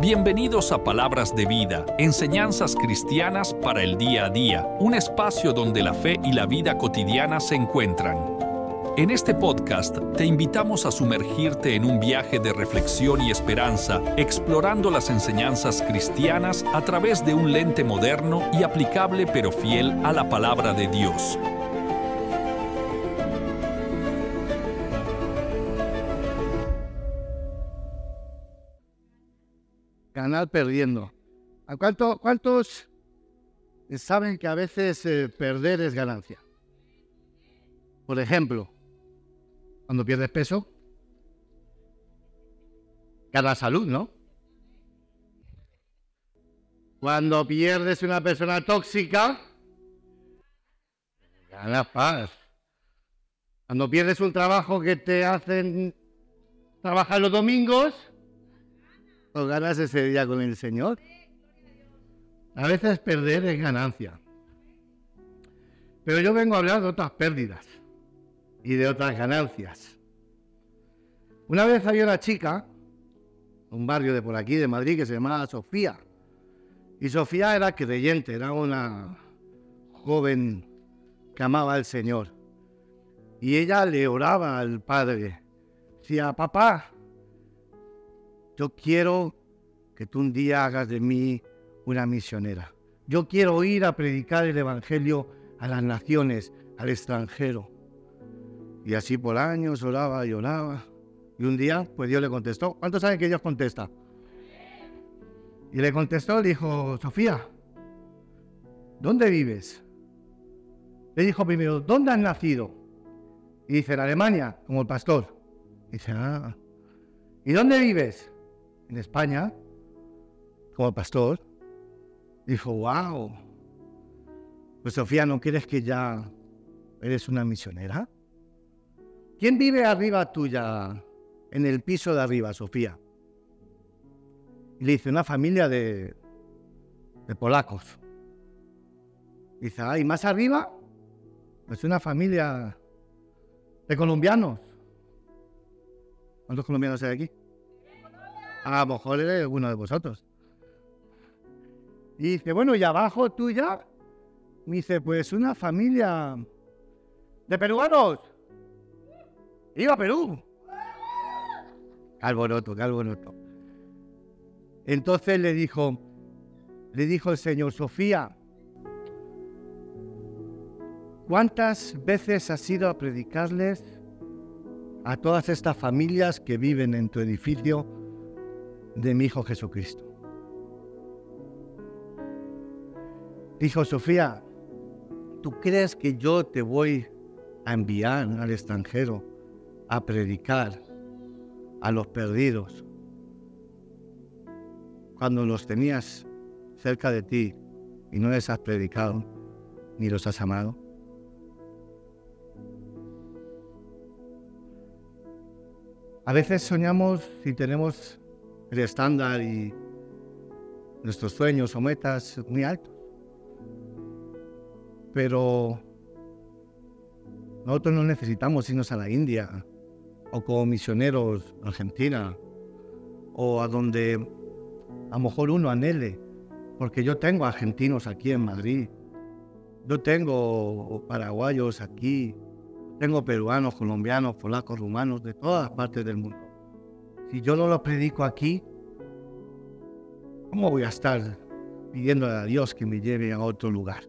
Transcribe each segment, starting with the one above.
Bienvenidos a Palabras de Vida, enseñanzas cristianas para el día a día, un espacio donde la fe y la vida cotidiana se encuentran. En este podcast te invitamos a sumergirte en un viaje de reflexión y esperanza, explorando las enseñanzas cristianas a través de un lente moderno y aplicable pero fiel a la palabra de Dios. Ganar perdiendo. ¿A cuánto, ¿Cuántos saben que a veces eh, perder es ganancia? Por ejemplo, cuando pierdes peso, ganas salud, ¿no? Cuando pierdes una persona tóxica, ganas paz. Cuando pierdes un trabajo que te hacen trabajar los domingos, o ganas ese día con el Señor. A veces perder es ganancia. Pero yo vengo a hablar de otras pérdidas y de otras ganancias. Una vez había una chica, un barrio de por aquí, de Madrid, que se llamaba Sofía. Y Sofía era creyente, era una joven que amaba al Señor. Y ella le oraba al Padre. Decía, papá, yo quiero que tú un día hagas de mí una misionera. Yo quiero ir a predicar el Evangelio a las naciones, al extranjero. Y así por años oraba y oraba. Y un día, pues Dios le contestó. ¿Cuántos saben que Dios contesta? Y le contestó, le dijo, Sofía, ¿dónde vives? Le dijo primero, ¿dónde has nacido? Y dice, en Alemania, como el pastor. dice, ah. ¿Y dónde vives? En España como pastor, dijo, wow, pues Sofía, ¿no quieres que ya eres una misionera? ¿Quién vive arriba tuya, en el piso de arriba, Sofía? Y le dice, una familia de, de polacos. Dice, ah, ¿y más arriba? Pues una familia de colombianos. ¿Cuántos colombianos hay aquí? A lo mejor eres uno de vosotros. Y dice, bueno, y abajo tuya, me dice, pues una familia de peruanos. Iba a Perú. Alboroto, qué alboroto. Entonces le dijo, le dijo el Señor, Sofía, ¿cuántas veces has ido a predicarles a todas estas familias que viven en tu edificio de mi Hijo Jesucristo. Dijo Sofía, ¿tú crees que yo te voy a enviar al extranjero a predicar a los perdidos cuando los tenías cerca de ti y no les has predicado ni los has amado? A veces soñamos y tenemos el estándar y nuestros sueños o metas muy altos. Pero nosotros no necesitamos irnos a la India o como misioneros a Argentina o a donde a lo mejor uno anhele, porque yo tengo argentinos aquí en Madrid, yo tengo paraguayos aquí, tengo peruanos, colombianos, polacos, rumanos, de todas partes del mundo. Si yo no lo predico aquí, ¿cómo voy a estar pidiendo a Dios que me lleve a otro lugar?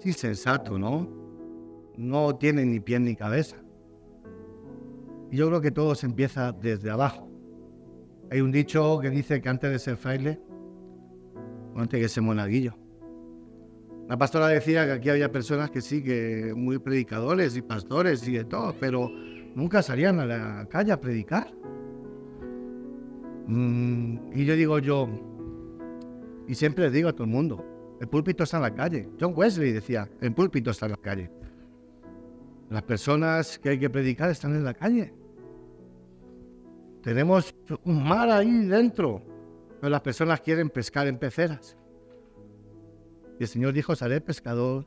Es insensato, ¿no? No tiene ni pie ni cabeza. Y yo creo que todo se empieza desde abajo. Hay un dicho que dice que antes de ser fraile, antes de ser monaguillo. La pastora decía que aquí había personas que sí, que muy predicadores y pastores y de todo, pero nunca salían a la calle a predicar. Mm, y yo digo yo, y siempre digo a todo el mundo, el púlpito está en la calle. John Wesley decía, el púlpito está en la calle. Las personas que hay que predicar están en la calle. Tenemos un mar ahí dentro, pero las personas quieren pescar en peceras. Y el Señor dijo, seré pescador,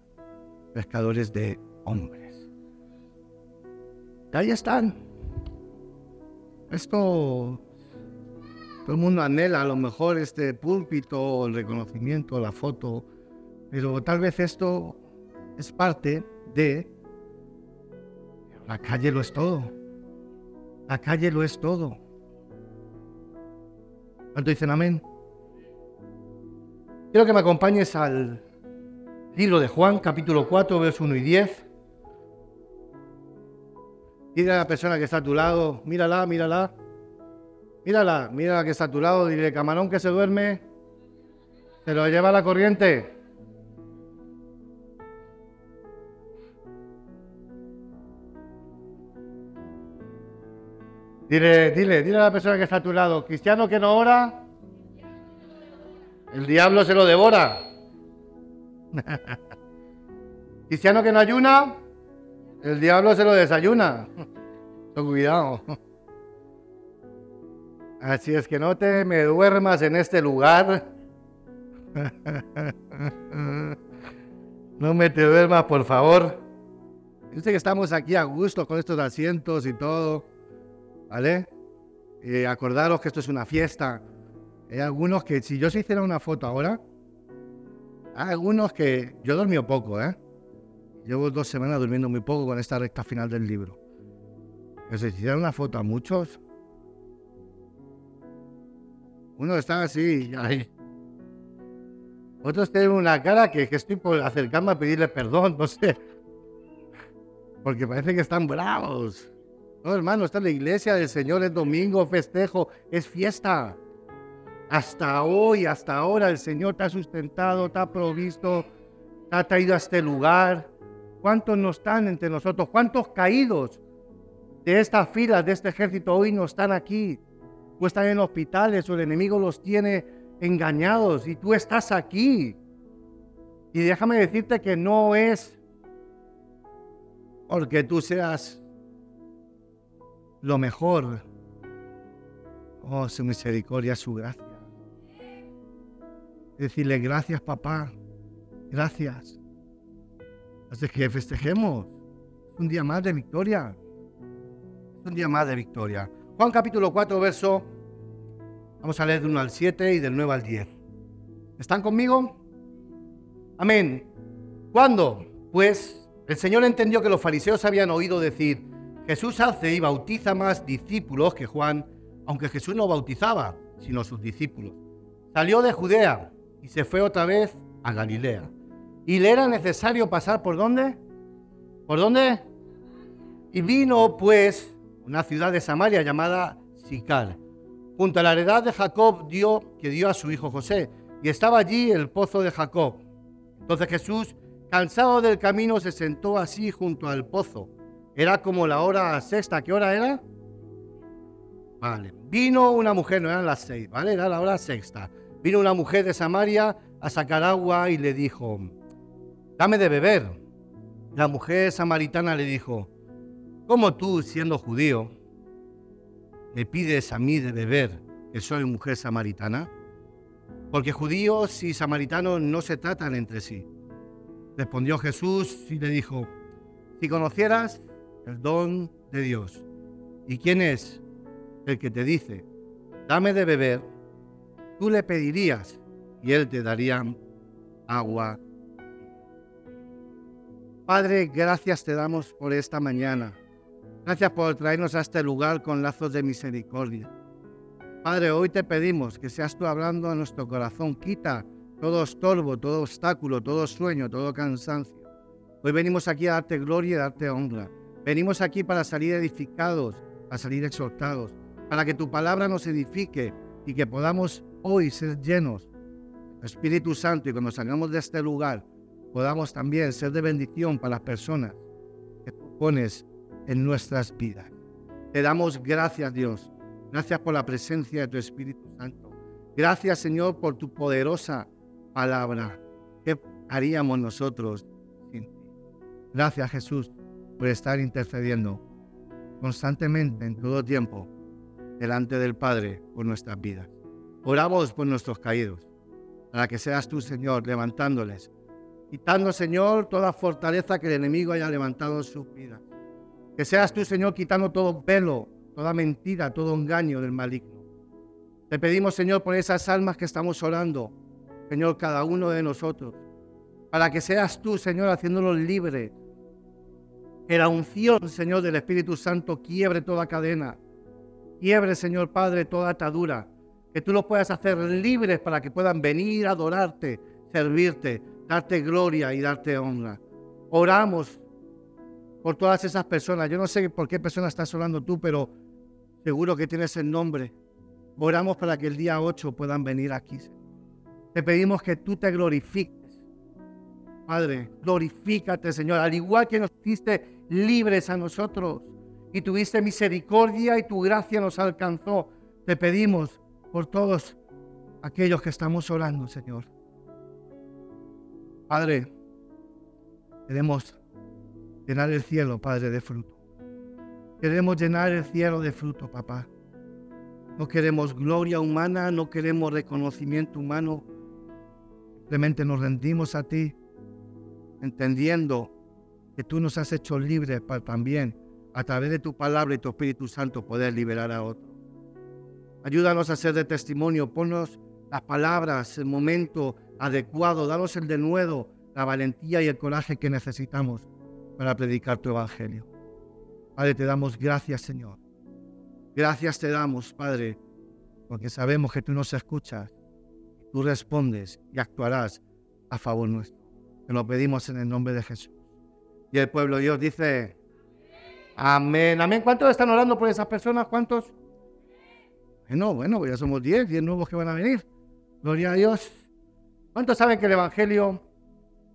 pescadores de hombres. Y ahí están. Esto Todo el mundo anhela a lo mejor este púlpito, el reconocimiento, la foto, pero tal vez esto es parte de... La calle lo es todo. La calle lo es todo. ¿Cuánto dicen amén? Quiero que me acompañes al libro de Juan, capítulo 4, versos 1 y 10. Dile a la persona que está a tu lado, mírala, mírala. Mírala, mírala que está a lado, dile, camarón que se duerme, se lo lleva la corriente. Dile, dile, dile a la persona que está a tu lado, cristiano que no ora, el diablo se lo devora. cristiano que no ayuna, el diablo se lo desayuna. cuidado. Así es que no te me duermas en este lugar. No me te duermas, por favor. Yo sé que estamos aquí a gusto con estos asientos y todo. ¿Vale? Eh, acordaros que esto es una fiesta. Hay algunos que, si yo se hiciera una foto ahora, hay algunos que. Yo he dormido poco, ¿eh? Llevo dos semanas durmiendo muy poco con esta recta final del libro. Pero si hiciera una foto a muchos, uno está así, ahí. Otros tienen una cara que, que estoy por acercarme a pedirle perdón, no sé. Porque parece que están bravos. No, hermano, está en la iglesia del Señor, es domingo, festejo, es fiesta. Hasta hoy, hasta ahora, el Señor te ha sustentado, te ha provisto, te ha traído a este lugar. ¿Cuántos no están entre nosotros? ¿Cuántos caídos de estas filas, de este ejército hoy no están aquí? O están en hospitales o el enemigo los tiene engañados y tú estás aquí. Y déjame decirte que no es porque tú seas lo mejor. Oh, su misericordia, su gracia. Decirle gracias, papá. Gracias. Así que festejemos. Es un día más de victoria. Un día más de victoria. Juan capítulo 4, verso, vamos a leer del 1 al 7 y del 9 al 10. ¿Están conmigo? Amén. ¿Cuándo? Pues el Señor entendió que los fariseos habían oído decir, Jesús hace y bautiza más discípulos que Juan, aunque Jesús no bautizaba, sino sus discípulos. Salió de Judea y se fue otra vez a Galilea. ¿Y le era necesario pasar por dónde? ¿Por dónde? Y vino pues una ciudad de Samaria llamada Sicar. Junto a la heredad de Jacob dio, que dio a su hijo José, y estaba allí el pozo de Jacob. Entonces Jesús, cansado del camino, se sentó así junto al pozo. Era como la hora sexta. ¿Qué hora era? Vale. Vino una mujer, no eran las seis, ¿vale? Era la hora sexta. Vino una mujer de Samaria a sacar agua y le dijo, dame de beber. La mujer samaritana le dijo, ¿Cómo tú, siendo judío, me pides a mí de beber que soy mujer samaritana? Porque judíos y samaritanos no se tratan entre sí. Respondió Jesús y le dijo, si conocieras el don de Dios, ¿y quién es el que te dice, dame de beber? Tú le pedirías y él te daría agua. Padre, gracias te damos por esta mañana. Gracias por traernos a este lugar con lazos de misericordia. Padre, hoy te pedimos que seas tú hablando a nuestro corazón. Quita todo estorbo, todo obstáculo, todo sueño, todo cansancio. Hoy venimos aquí a darte gloria y darte honra. Venimos aquí para salir edificados, para salir exhortados, para que tu palabra nos edifique y que podamos hoy ser llenos Espíritu Santo y cuando salgamos de este lugar podamos también ser de bendición para las personas que tú pones en nuestras vidas. Te damos gracias, Dios. Gracias por la presencia de tu Espíritu Santo. Gracias, Señor, por tu poderosa palabra. ¿Qué haríamos nosotros sin ti? Gracias, Jesús, por estar intercediendo constantemente, en todo tiempo, delante del Padre por nuestras vidas. Oramos por nuestros caídos, para que seas tú, Señor, levantándoles, quitando, Señor, toda fortaleza que el enemigo haya levantado en sus vidas. Que seas tú, Señor, quitando todo velo, toda mentira, todo engaño del maligno. Te pedimos, Señor, por esas almas que estamos orando, Señor, cada uno de nosotros, para que seas tú, Señor, haciéndolos libres. Que la unción, Señor, del Espíritu Santo quiebre toda cadena, quiebre, Señor Padre, toda atadura, que tú los puedas hacer libres para que puedan venir a adorarte, servirte, darte gloria y darte honra. Oramos por todas esas personas. Yo no sé por qué personas estás orando tú, pero seguro que tienes el nombre Oramos para que el día 8 puedan venir aquí. Te pedimos que tú te glorifiques. Padre, glorifícate, Señor, al igual que nos hiciste libres a nosotros y tuviste misericordia y tu gracia nos alcanzó. Te pedimos por todos aquellos que estamos orando, Señor. Padre, queremos llenar el cielo, Padre, de fruto. Queremos llenar el cielo de fruto, papá. No queremos gloria humana, no queremos reconocimiento humano. Simplemente nos rendimos a ti, entendiendo que tú nos has hecho libres para también, a través de tu palabra y tu Espíritu Santo, poder liberar a otros. Ayúdanos a ser de testimonio, ponnos las palabras, el momento adecuado, danos el denuedo, la valentía y el coraje que necesitamos para predicar tu evangelio. Padre, te damos gracias, Señor Gracias te damos, Padre, porque sabemos que tú nos escuchas, tú respondes y actuarás a favor nuestro. Te lo pedimos en el nombre de Jesús. Y el pueblo de Dios dice, amén, amén. ¿Cuántos están orando por esas personas? ¿Cuántos? Bueno, bueno, ya somos 10, 10 nuevos que van a venir. Gloria a Dios. ¿Cuántos saben que el Evangelio,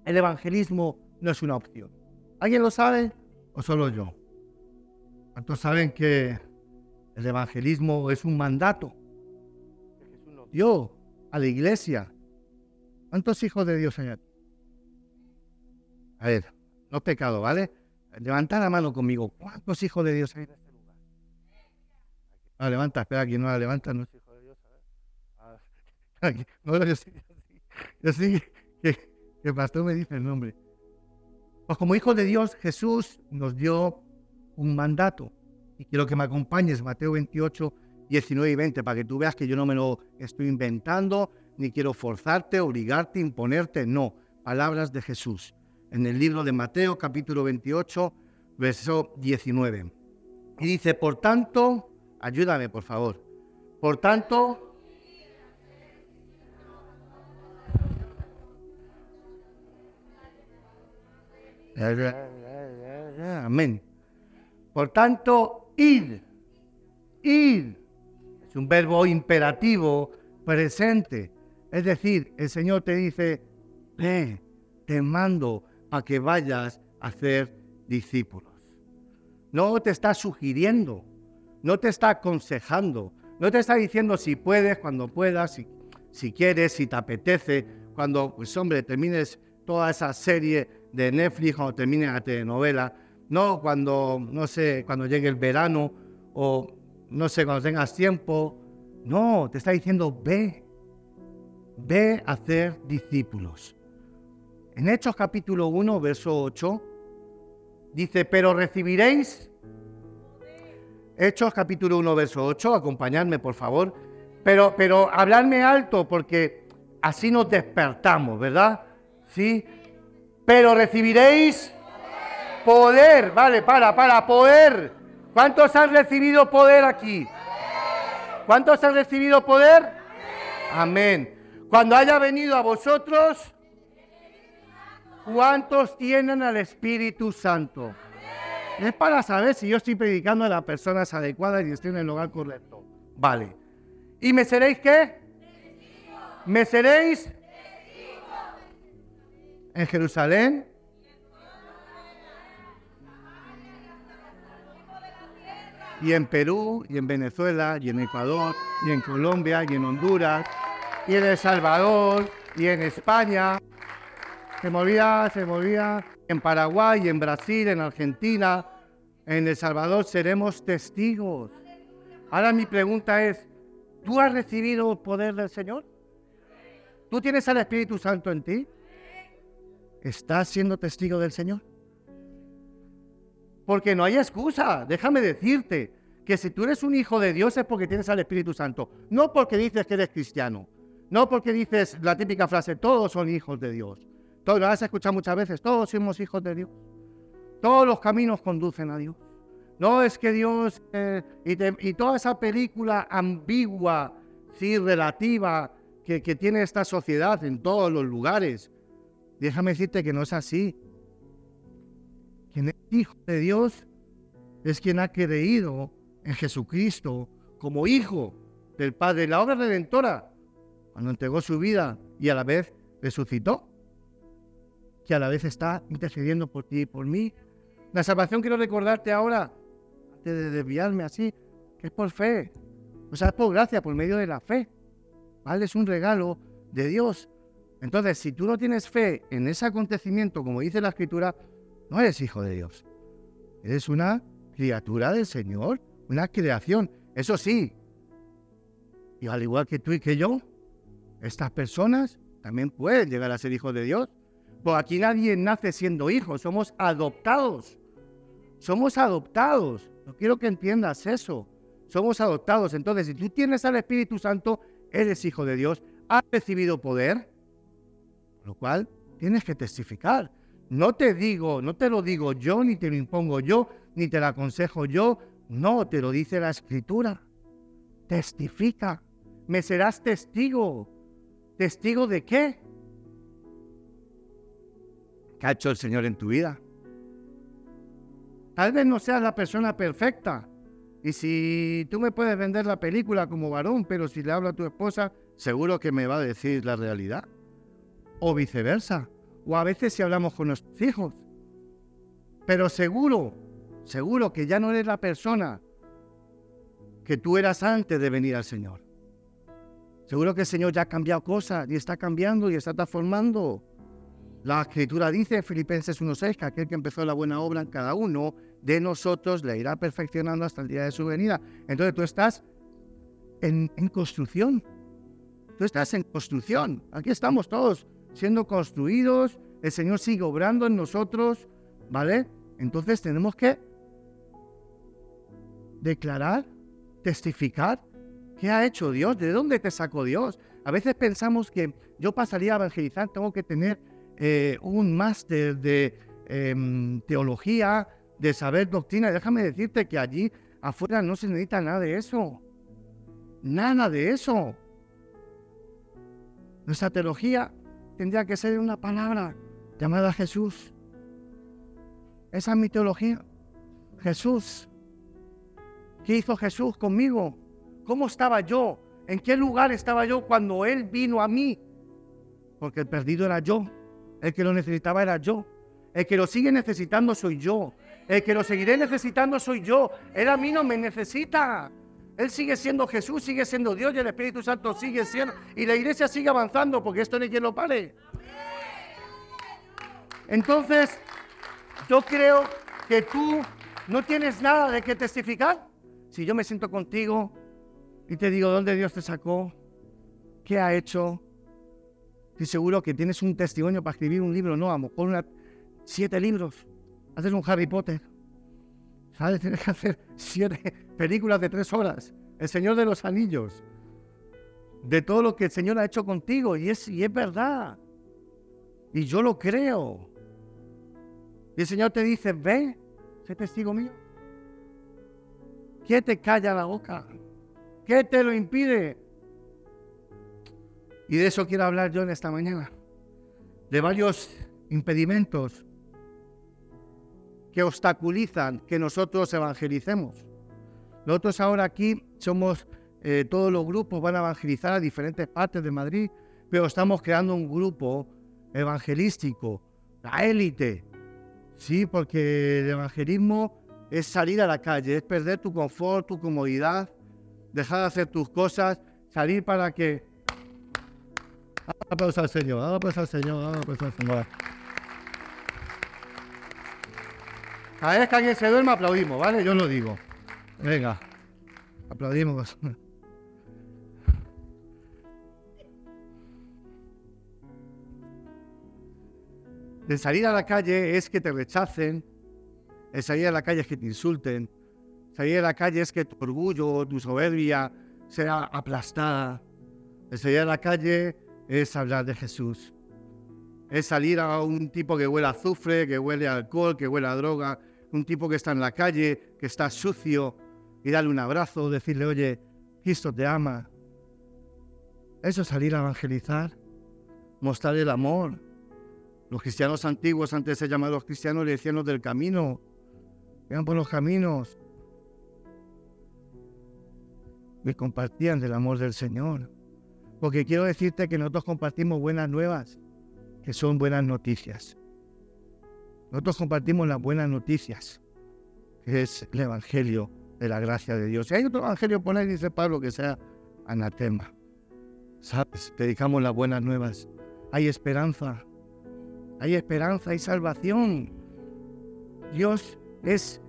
el evangelismo no es una opción? ¿Alguien lo sabe o solo yo? ¿Cuántos saben que el evangelismo es un mandato que Jesús nos dio a la iglesia. ¿Cuántos hijos de Dios hay aquí? A ver, no pecado, ¿vale? Levanta la mano conmigo. ¿Cuántos hijos de Dios hay en este lugar? Ah, levanta, espera, quien no la levanta no es hijo de Dios. Ah, no, yo sí, yo sí, que, que el pastor me dice el nombre. Como hijos de Dios, Jesús nos dio un mandato. Y quiero que me acompañes, Mateo 28, 19 y 20, para que tú veas que yo no me lo estoy inventando, ni quiero forzarte, obligarte, imponerte. No, palabras de Jesús. En el libro de Mateo, capítulo 28, verso 19. Y dice, por tanto, ayúdame por favor. Por tanto, Amén. Por tanto, id, id. Es un verbo imperativo presente. Es decir, el Señor te dice, ve, te mando a que vayas a ser discípulos. No te está sugiriendo, no te está aconsejando, no te está diciendo si puedes, cuando puedas, si, si quieres, si te apetece, cuando, pues hombre, termines toda esa serie de Netflix, cuando termine la telenovela, no cuando, no sé, cuando llegue el verano o no sé, cuando tengas tiempo. No, te está diciendo, ve, ve a hacer discípulos. En Hechos capítulo 1, verso 8, dice, pero recibiréis, Hechos capítulo 1, verso 8, acompañadme por favor, pero, pero hablarme alto porque así nos despertamos, ¿verdad? Sí, pero recibiréis Poder, vale, para, para, poder. ¿Cuántos han recibido poder aquí? ¿Cuántos han recibido poder? Amén. Cuando haya venido a vosotros, ¿cuántos tienen al Espíritu Santo? Es para saber si yo estoy predicando a las personas adecuadas y estoy en el lugar correcto. Vale. ¿Y me seréis qué? ¿Me seréis? En Jerusalén, y en Perú, y en Venezuela, y en Ecuador, y en Colombia, y en Honduras, y en El Salvador, y en España. Se movía, se movía en Paraguay, en Brasil, en Argentina, en El Salvador seremos testigos. Ahora mi pregunta es, ¿tú has recibido el poder del Señor? ¿Tú tienes al Espíritu Santo en ti? ¿Estás siendo testigo del Señor? Porque no hay excusa, déjame decirte. que si tú eres un hijo de Dios es porque tienes al Espíritu Santo, no porque dices que eres cristiano, no porque dices la típica frase, todos son hijos de Dios. Todos lo has escuchado muchas veces, todos somos hijos de Dios. Todos los caminos conducen a Dios. No es que Dios eh, y, toda esa película ambigua, sí, relativa, que, que tiene esta sociedad en todos los lugares. Déjame decirte que no es así. Quien es hijo de Dios es quien ha creído en Jesucristo como hijo del Padre. La obra redentora, cuando entregó su vida y a la vez resucitó, que a la vez está intercediendo por ti y por mí. La salvación quiero recordarte ahora, antes de desviarme así, que es por fe. O sea, es por gracia, por medio de la fe. ¿Vale? Es un regalo de Dios. Entonces, si tú no tienes fe en ese acontecimiento, como dice la Escritura, no eres hijo de Dios. Eres una criatura del Señor una creación. Eso sí, y al igual que tú y que yo, estas personas también pueden llegar a ser hijos de Dios. Pues aquí nadie nace siendo hijo, somos adoptados. Somos adoptados. No quiero que entiendas eso. Somos adoptados. Entonces, si tú tienes al Espíritu Santo, eres hijo de Dios, has recibido poder, lo cual tienes que testificar. No te digo, no te lo digo yo, ni te lo impongo yo, ni te lo aconsejo yo, no, te lo dice la escritura. Testifica. Me serás testigo. ¿Testigo de qué? ¿Qué ha hecho el Señor en tu vida? Tal vez no seas la persona perfecta. Y si tú me puedes vender la película como varón, pero si le hablo a tu esposa, seguro que me va a decir la realidad. O viceversa. O a veces si hablamos con nuestros hijos. Pero seguro seguro que ya no eres la persona que tú eras antes de venir al Señor. Seguro que el Señor ya ha cambiado cosas y está cambiando y está transformando. La escritura dice en Filipenses 1.6 que aquel que empezó la buena obra en cada uno de nosotros le irá perfeccionando hasta el día de su venida. Entonces tú estás en construcción. Tú estás en construcción. Aquí estamos todos siendo construidos. El Señor sigue obrando en nosotros. ¿Vale? Entonces tenemos que declarar, testificar qué ha hecho Dios, de dónde te sacó Dios. A veces pensamos que yo pasaría a evangelizar, tengo que tener eh, un máster de em, teología, de saber doctrina. Déjame decirte que allí afuera no se necesita nada de eso. Nada de eso. Nuestra teología tendría que ser una palabra llamada Jesús. Esa es mi teología. Jesús. ¿Qué hizo Jesús conmigo? ¿Cómo estaba yo? ¿En qué lugar estaba yo cuando Él vino a mí? Porque el perdido era yo. El que lo necesitaba era yo. El que lo sigue necesitando soy yo. El que lo seguiré necesitando soy yo. Él a mí no me necesita. Él sigue siendo Jesús, sigue siendo Dios y el Espíritu Santo sigue siendo. Y la iglesia sigue avanzando porque esto no hay quien lo pare. Entonces, yo creo que tú no tienes nada de qué testificar. Si yo me siento contigo y te digo dónde Dios te sacó, qué ha hecho, estoy seguro que tienes un testimonio para escribir un libro, no, a lo mejor siete libros, haces un Harry Potter, ¿sabes? Tienes que hacer siete películas de tres horas, El Señor de los Anillos, de todo lo que el Señor ha hecho contigo, y es, y es verdad, y yo lo creo. Y el Señor te dice, ve, sé testigo mío. ¿Qué te calla la boca? ¿Qué te lo impide? Y de eso quiero hablar yo en esta mañana. De varios impedimentos que obstaculizan que nosotros evangelicemos. Nosotros ahora aquí somos, eh, todos los grupos van a evangelizar a diferentes partes de Madrid, pero estamos creando un grupo evangelístico, la élite. Sí, porque el evangelismo es salir a la calle, es perder tu confort, tu comodidad, dejar de hacer tus cosas, salir para que... Aplausos al Señor, aplausos al Señor, aplausos al Señor. Cada vez que alguien se duerma, aplaudimos, ¿vale? Yo lo digo. Venga, aplaudimos. De salir a la calle es que te rechacen, el salir a la calle es que te insulten, Salir a la calle es que tu orgullo, tu soberbia sea aplastada. El salir a la calle es hablar de Jesús. Es salir a un tipo que huele a azufre, que huele a alcohol, que huele a droga, un tipo que está en la calle, que está sucio, y darle un abrazo, decirle, oye, Cristo te ama. Eso es salir a evangelizar, mostrar el amor. Los cristianos antiguos, antes se llamaban los cristianos, le decían los del camino. Vean por los caminos. Y compartían del amor del Señor. Porque quiero decirte que nosotros compartimos buenas nuevas, que son buenas noticias. Nosotros compartimos las buenas noticias, que es el Evangelio de la gracia de Dios. Si hay otro Evangelio por ahí, dice Pablo, que sea anatema. ¿Sabes? Predicamos las buenas nuevas. Hay esperanza. Hay esperanza y salvación. Dios es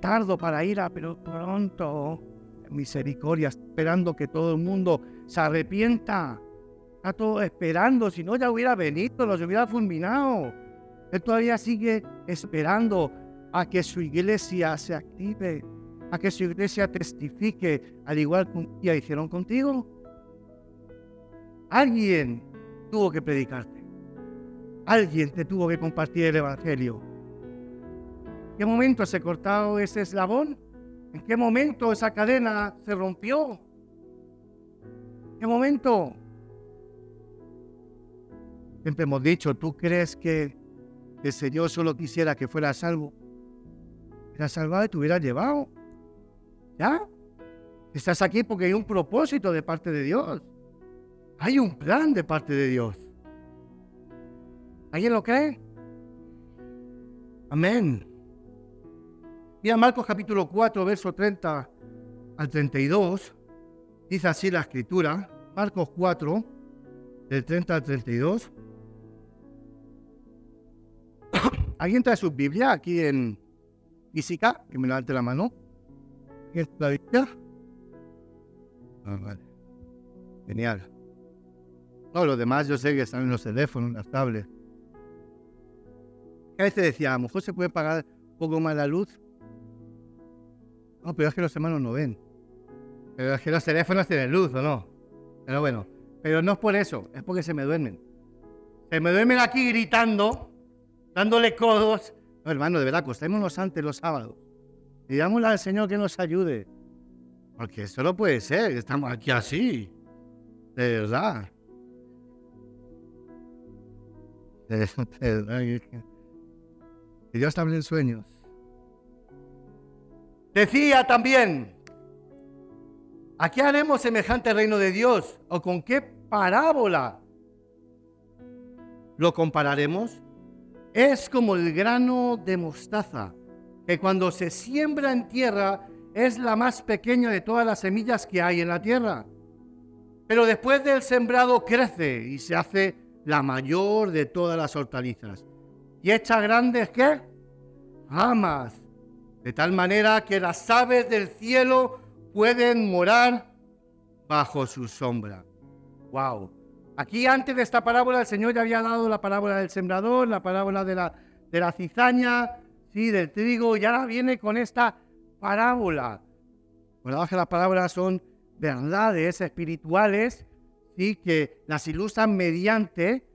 tardo para ir, pero pronto misericordia, esperando que todo el mundo se arrepienta. Está todo esperando, si no ya hubiera venido, los hubiera fulminado. Él todavía sigue esperando a que su iglesia se active a que su iglesia testifique al igual que ya hicieron contigo? Alguien tuvo que predicarte. Alguien te tuvo que compartir el Evangelio. ¿En qué momento se cortó ese eslabón? ¿En qué momento esa cadena se rompió? ¿En qué momento? Siempre hemos dicho, ¿tú crees que el Señor solo quisiera que fuera salvo? Era salvado y te hubiera llevado. ¿Ya? Estás aquí porque hay un propósito de parte de Dios. Hay un plan de parte de Dios. ¿Alguien lo cree? Amén. Mira Marcos capítulo 4, verso 30 al 32. Dice así la escritura. Marcos 4, del 30 al 32. ¿Alguien trae su Biblia aquí en física? Que me levante la mano es la Biblia? Ah, vale. Genial. No, los demás yo sé que están en los teléfonos, en las tablets. A veces decía, a lo mejor se puede pagar un poco más la luz. No, pero es que los hermanos no ven. Pero es que los teléfonos tienen luz, ¿o no? Pero bueno, pero no es por eso, es porque se me duermen. Se me duermen aquí gritando, dándole codos. No, hermano, de verdad, acostémonos antes los sábados. Digámosle al Señor que nos ayude. Porque eso no puede ser, estamos aquí así. De verdad. De, verdad. Que Dios en sueños. Decía también, ¿a qué haremos semejante reino de Dios? ¿O con qué parábola lo compararemos? Es como el grano de mostaza que cuando se siembra en tierra es la más pequeña de todas las semillas que hay en la tierra. Pero después del sembrado crece y se hace la mayor de todas las hortalizas. Y echa grandes, ¿qué? Ramas. De tal manera que las aves del cielo pueden morar bajo su sombra. ¡Wow! Aquí antes de esta parábola el Señor ya había dado la parábola del sembrador, la parábola de la, de la cizaña, sí, del trigo, y ahora viene con esta parábola. Bueno, que las parábolas son verdades espirituales, sí, que las ilustran mediante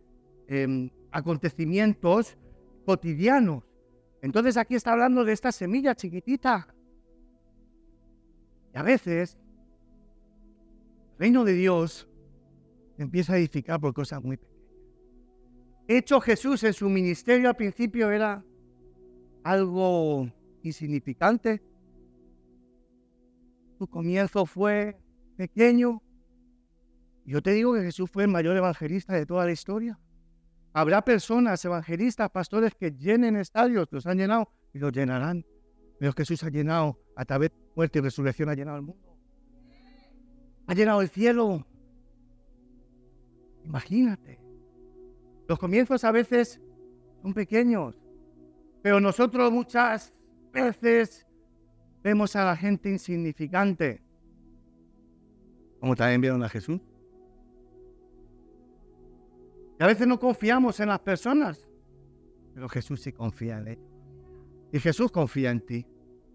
em, acontecimientos cotidianos. Entonces aquí está hablando de esta semilla chiquitita. Y a veces el reino de Dios empieza a edificar por cosas muy pequeñas. Hecho Jesús en su ministerio al principio era algo insignificante. Su comienzo fue pequeño. Yo te digo que Jesús fue el mayor evangelista de toda la historia. Habrá personas, evangelistas, pastores que llenen estadios, los han llenado y los llenarán. Pero Jesús ha llenado, a través de muerte y resurrección, ha llenado el mundo. Ha llenado el cielo. Imagínate. Los comienzos a veces son pequeños, pero nosotros muchas veces vemos a la gente insignificante, como también vieron a Jesús. Y a veces no confiamos en las personas, pero Jesús sí confía en él. Y Jesús confía en ti.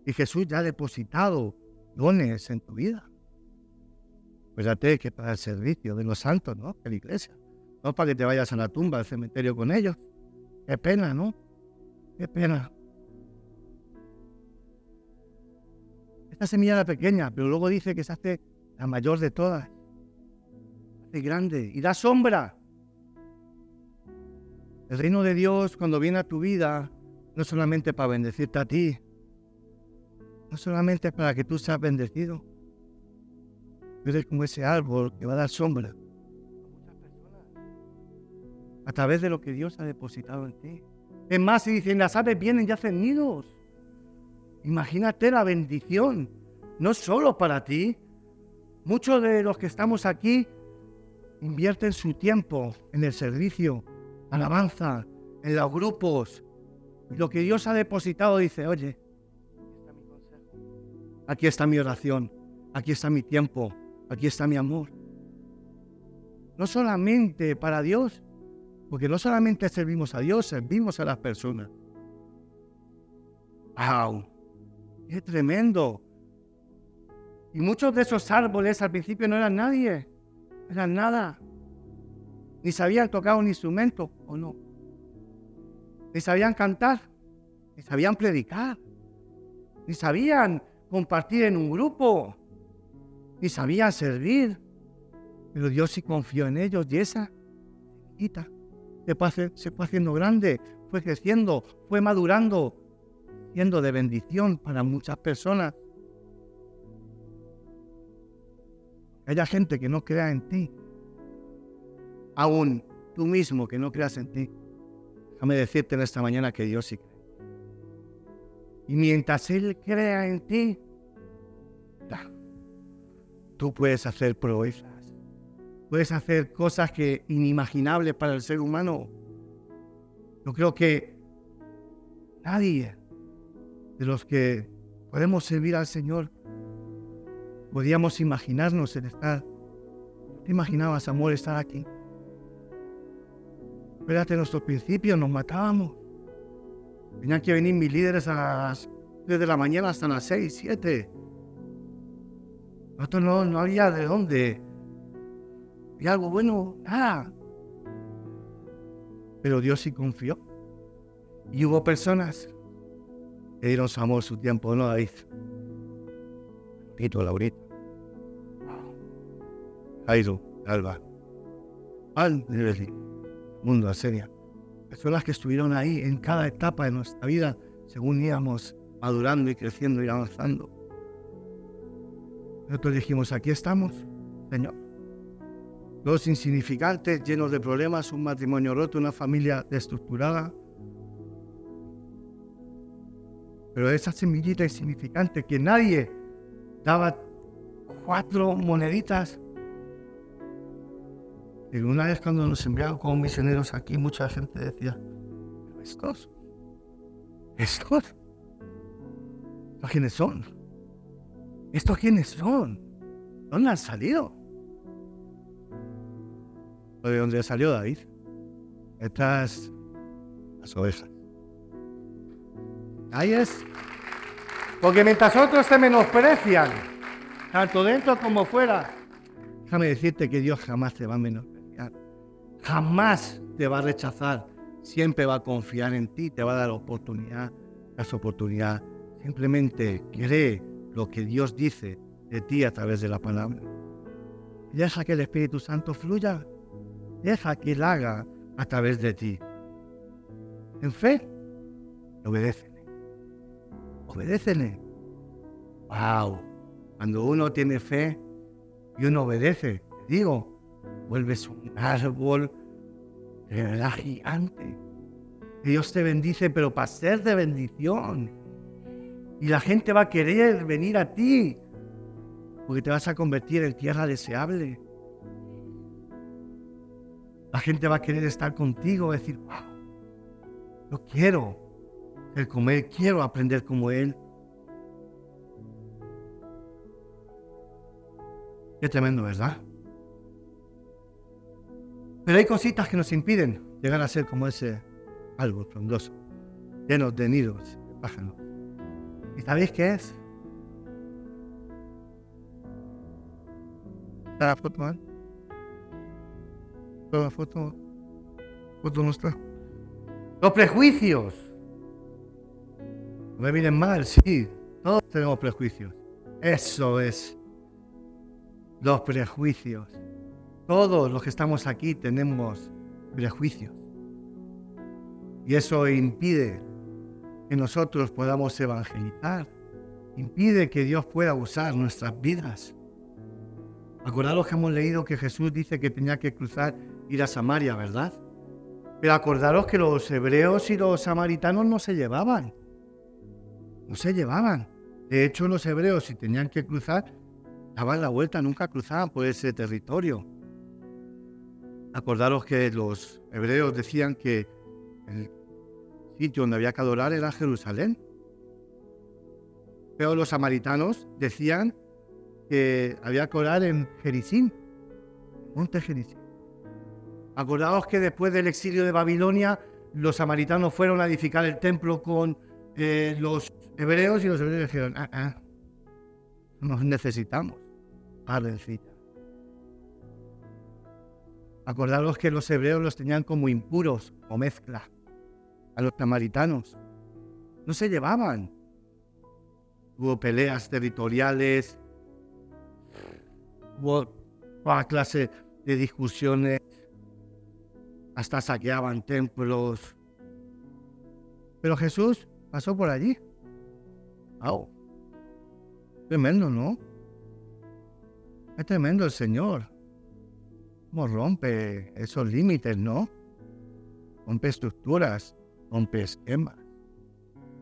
Y Jesús ya ha depositado dones en tu vida. Cuídate que para el servicio de los santos, ¿no? De la iglesia. No para que te vayas a la tumba, al cementerio con ellos. Qué pena, ¿no? Qué pena. Esta semilla era pequeña, pero luego dice que se hace la mayor de todas. Se hace grande y da sombra. El reino de Dios, cuando viene a tu vida, no solamente para bendecirte a ti, no solamente para que tú seas bendecido, eres como ese árbol que va a dar sombra a muchas personas a través de lo que Dios ha depositado en ti. Es más, si dicen las aves vienen y hacen nidos. Imagínate la bendición, no solo para ti. Muchos de los que estamos aquí invierten su tiempo en el servicio, alabanza, en los grupos. Lo que Dios ha depositado dice, oye, aquí está mi oración, aquí está mi tiempo, aquí está mi amor. No solamente para Dios, porque no solamente servimos a Dios, servimos a las personas. ¡Wow! ¡Qué tremendo! Y muchos de esos árboles al principio no eran nadie, eran nada. Ni sabían tocar un instrumento o no. Ni sabían cantar, ni sabían predicar, ni sabían compartir en un grupo, ni sabían servir. Pero Dios sí confió en ellos y esa semillita se fue haciendo grande, fue creciendo, fue madurando, siendo de bendición para muchas personas. Haya gente que no crea en ti, aún tú mismo que no creas en ti. Déjame decirte en esta mañana que Dios sí cree. Y mientras Él crea en ti, tú puedes hacer proezas puedes hacer cosas que inimaginables para el ser humano. Yo creo que nadie de los que podemos servir al Señor podíamos imaginarnos el estar. ¿Te imaginabas, amor, estar aquí? Espérate, nuestros principios nos matábamos. Tenían que venir mis líderes a las 3 de la mañana hasta las 6, 7. Nosotros no, no había de dónde y algo bueno, nada. Pero Dios sí confió. Y hubo personas que dieron su amor, su tiempo, ¿no, David? Tito, Laurita. Jairo, Alba. Al Mundo, Arsenia. Personas que estuvieron ahí en cada etapa de nuestra vida según íbamos madurando y creciendo y avanzando. Nosotros dijimos, aquí estamos, Señor. Dos insignificantes, llenos de problemas, un matrimonio roto, una familia destructurada. Pero esa semillita insignificante que nadie daba cuatro moneditas. Y una vez cuando nos enviaron como misioneros aquí, mucha gente decía, estos, estos, ¿estos quiénes son? ¿Estos quiénes son? ¿Dónde han salido? De donde salió David. Estas las ovejas. Ahí es. Porque mientras otros te menosprecian, tanto dentro como fuera, déjame decirte que Dios jamás te va a menospreciar. Jamás te va a rechazar. Siempre va a confiar en ti, te va a dar oportunidad, las oportunidad. Simplemente cree lo que Dios dice de ti a través de la palabra. Y deja que el Espíritu Santo fluya Deja que Él haga a través de ti. En fe, obedécele. Obedécele. ¡Wow! Cuando uno tiene fe y uno obedece, te digo, vuelves un árbol de verdad gigante. Dios te bendice, pero para ser de bendición. Y la gente va a querer venir a ti, porque te vas a convertir en tierra deseable. La gente va a querer estar contigo, va decir, wow, yo quiero como Él, quiero aprender como Él. Qué tremendo, ¿verdad? Pero hay cositas que nos impiden llegar a ser como ese árbol frondoso, lleno de nidos de pájaros. ¿Y sabéis qué es? ¿Está la foto, ¿eh? ¿Está la foto? ¿Foto no está? Los prejuicios. ¿Me vienen mal? Sí. Todos tenemos prejuicios. Eso es. Los prejuicios. Todos los que estamos aquí tenemos prejuicios. Y eso impide que nosotros podamos evangelizar. Impide que Dios pueda usar nuestras vidas. Acordaros que hemos leído que Jesús dice que tenía que cruzar, ir a Samaria, ¿verdad? Pero acordaros que los hebreos y los samaritanos no se llevaban. No se llevaban. De hecho, los hebreos, si tenían que cruzar, daban la vuelta, nunca cruzaban por ese territorio. Acordaros que los hebreos decían que el sitio donde había que adorar era Jerusalén. Pero los samaritanos decían que había que orar en Jericín, monte Jericín. Acordaos que después del exilio de Babilonia, los samaritanos fueron a edificar el templo con eh, los hebreos y los hebreos dijeron, ah, ah, nos necesitamos, padrecita. Acordaros que los hebreos los tenían como impuros o mezcla a los samaritanos. No se llevaban. Hubo peleas territoriales, hubo toda clase de discusiones, hasta saqueaban templos. Pero Jesús pasó por allí. ¡Wow! Tremendo, ¿no? Es tremendo el Señor. ¿Cómo rompe esos límites, no? Rompe estructuras, rompe esquemas.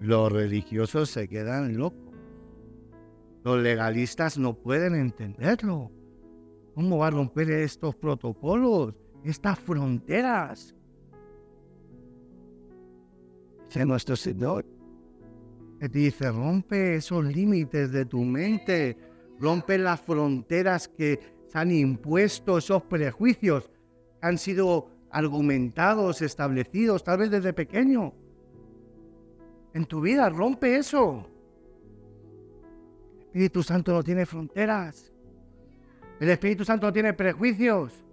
Los religiosos se quedan locos. Los legalistas no pueden entenderlo. ¿Cómo va a romper estos protocolos, estas fronteras? Dice nuestro Señor. Te dice, rompe esos límites de tu mente, rompe las fronteras que se han impuesto esos prejuicios han sido argumentados, establecidos, tal vez desde pequeño. En tu vida, rompe eso. El Espíritu Santo no tiene fronteras. El Espíritu Santo no tiene prejuicios.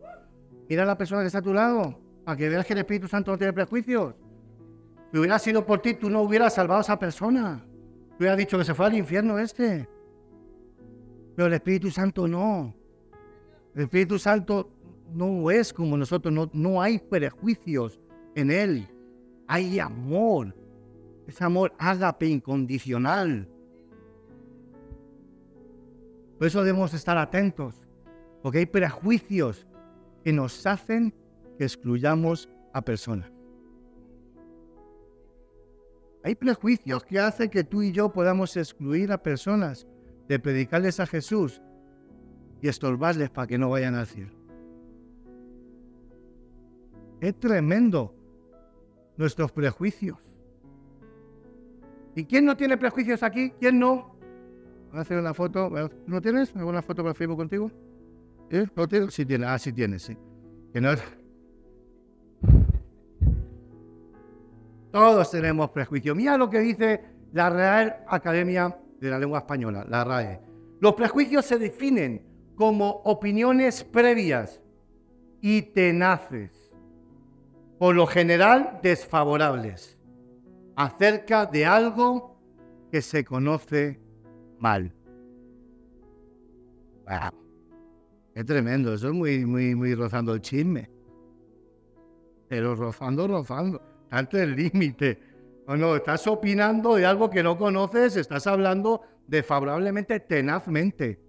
Mira a la persona que está a tu lado, para que veas que el Espíritu Santo no tiene prejuicios. Si hubiera sido por ti, tú no hubieras salvado a esa persona. Tú hubieras dicho que se fue al infierno este. Pero el Espíritu Santo no. El Espíritu Santo no es como nosotros, no, no hay prejuicios en Él. Hay amor. Es amor ágape incondicional. Por eso debemos estar atentos, porque hay prejuicios que nos hacen que excluyamos a personas. Hay prejuicios que hacen que tú y yo podamos excluir a personas de predicarles a Jesús y estorbarles para que no vayan al cielo. Es tremendo nuestros prejuicios. ¿Y quién no tiene prejuicios aquí? ¿Quién no? Voy a hacer una foto. ¿No tienes alguna foto para Facebook contigo? ¿Eh? ¿No? Sí tiene. Ah, sí tienes, sí. Todos tenemos prejuicios. Mira lo que dice la Real Academia de la Lengua Española, la RAE. Los prejuicios se definen como opiniones previas y tenaces, por lo general desfavorables, acerca de algo que se conoce mal. Wow. Es tremendo, eso es muy, muy, muy rozando el chisme. Pero rozando, rozando, tanto el límite. No, estás opinando de algo que no conoces, estás hablando desfavorablemente, tenazmente.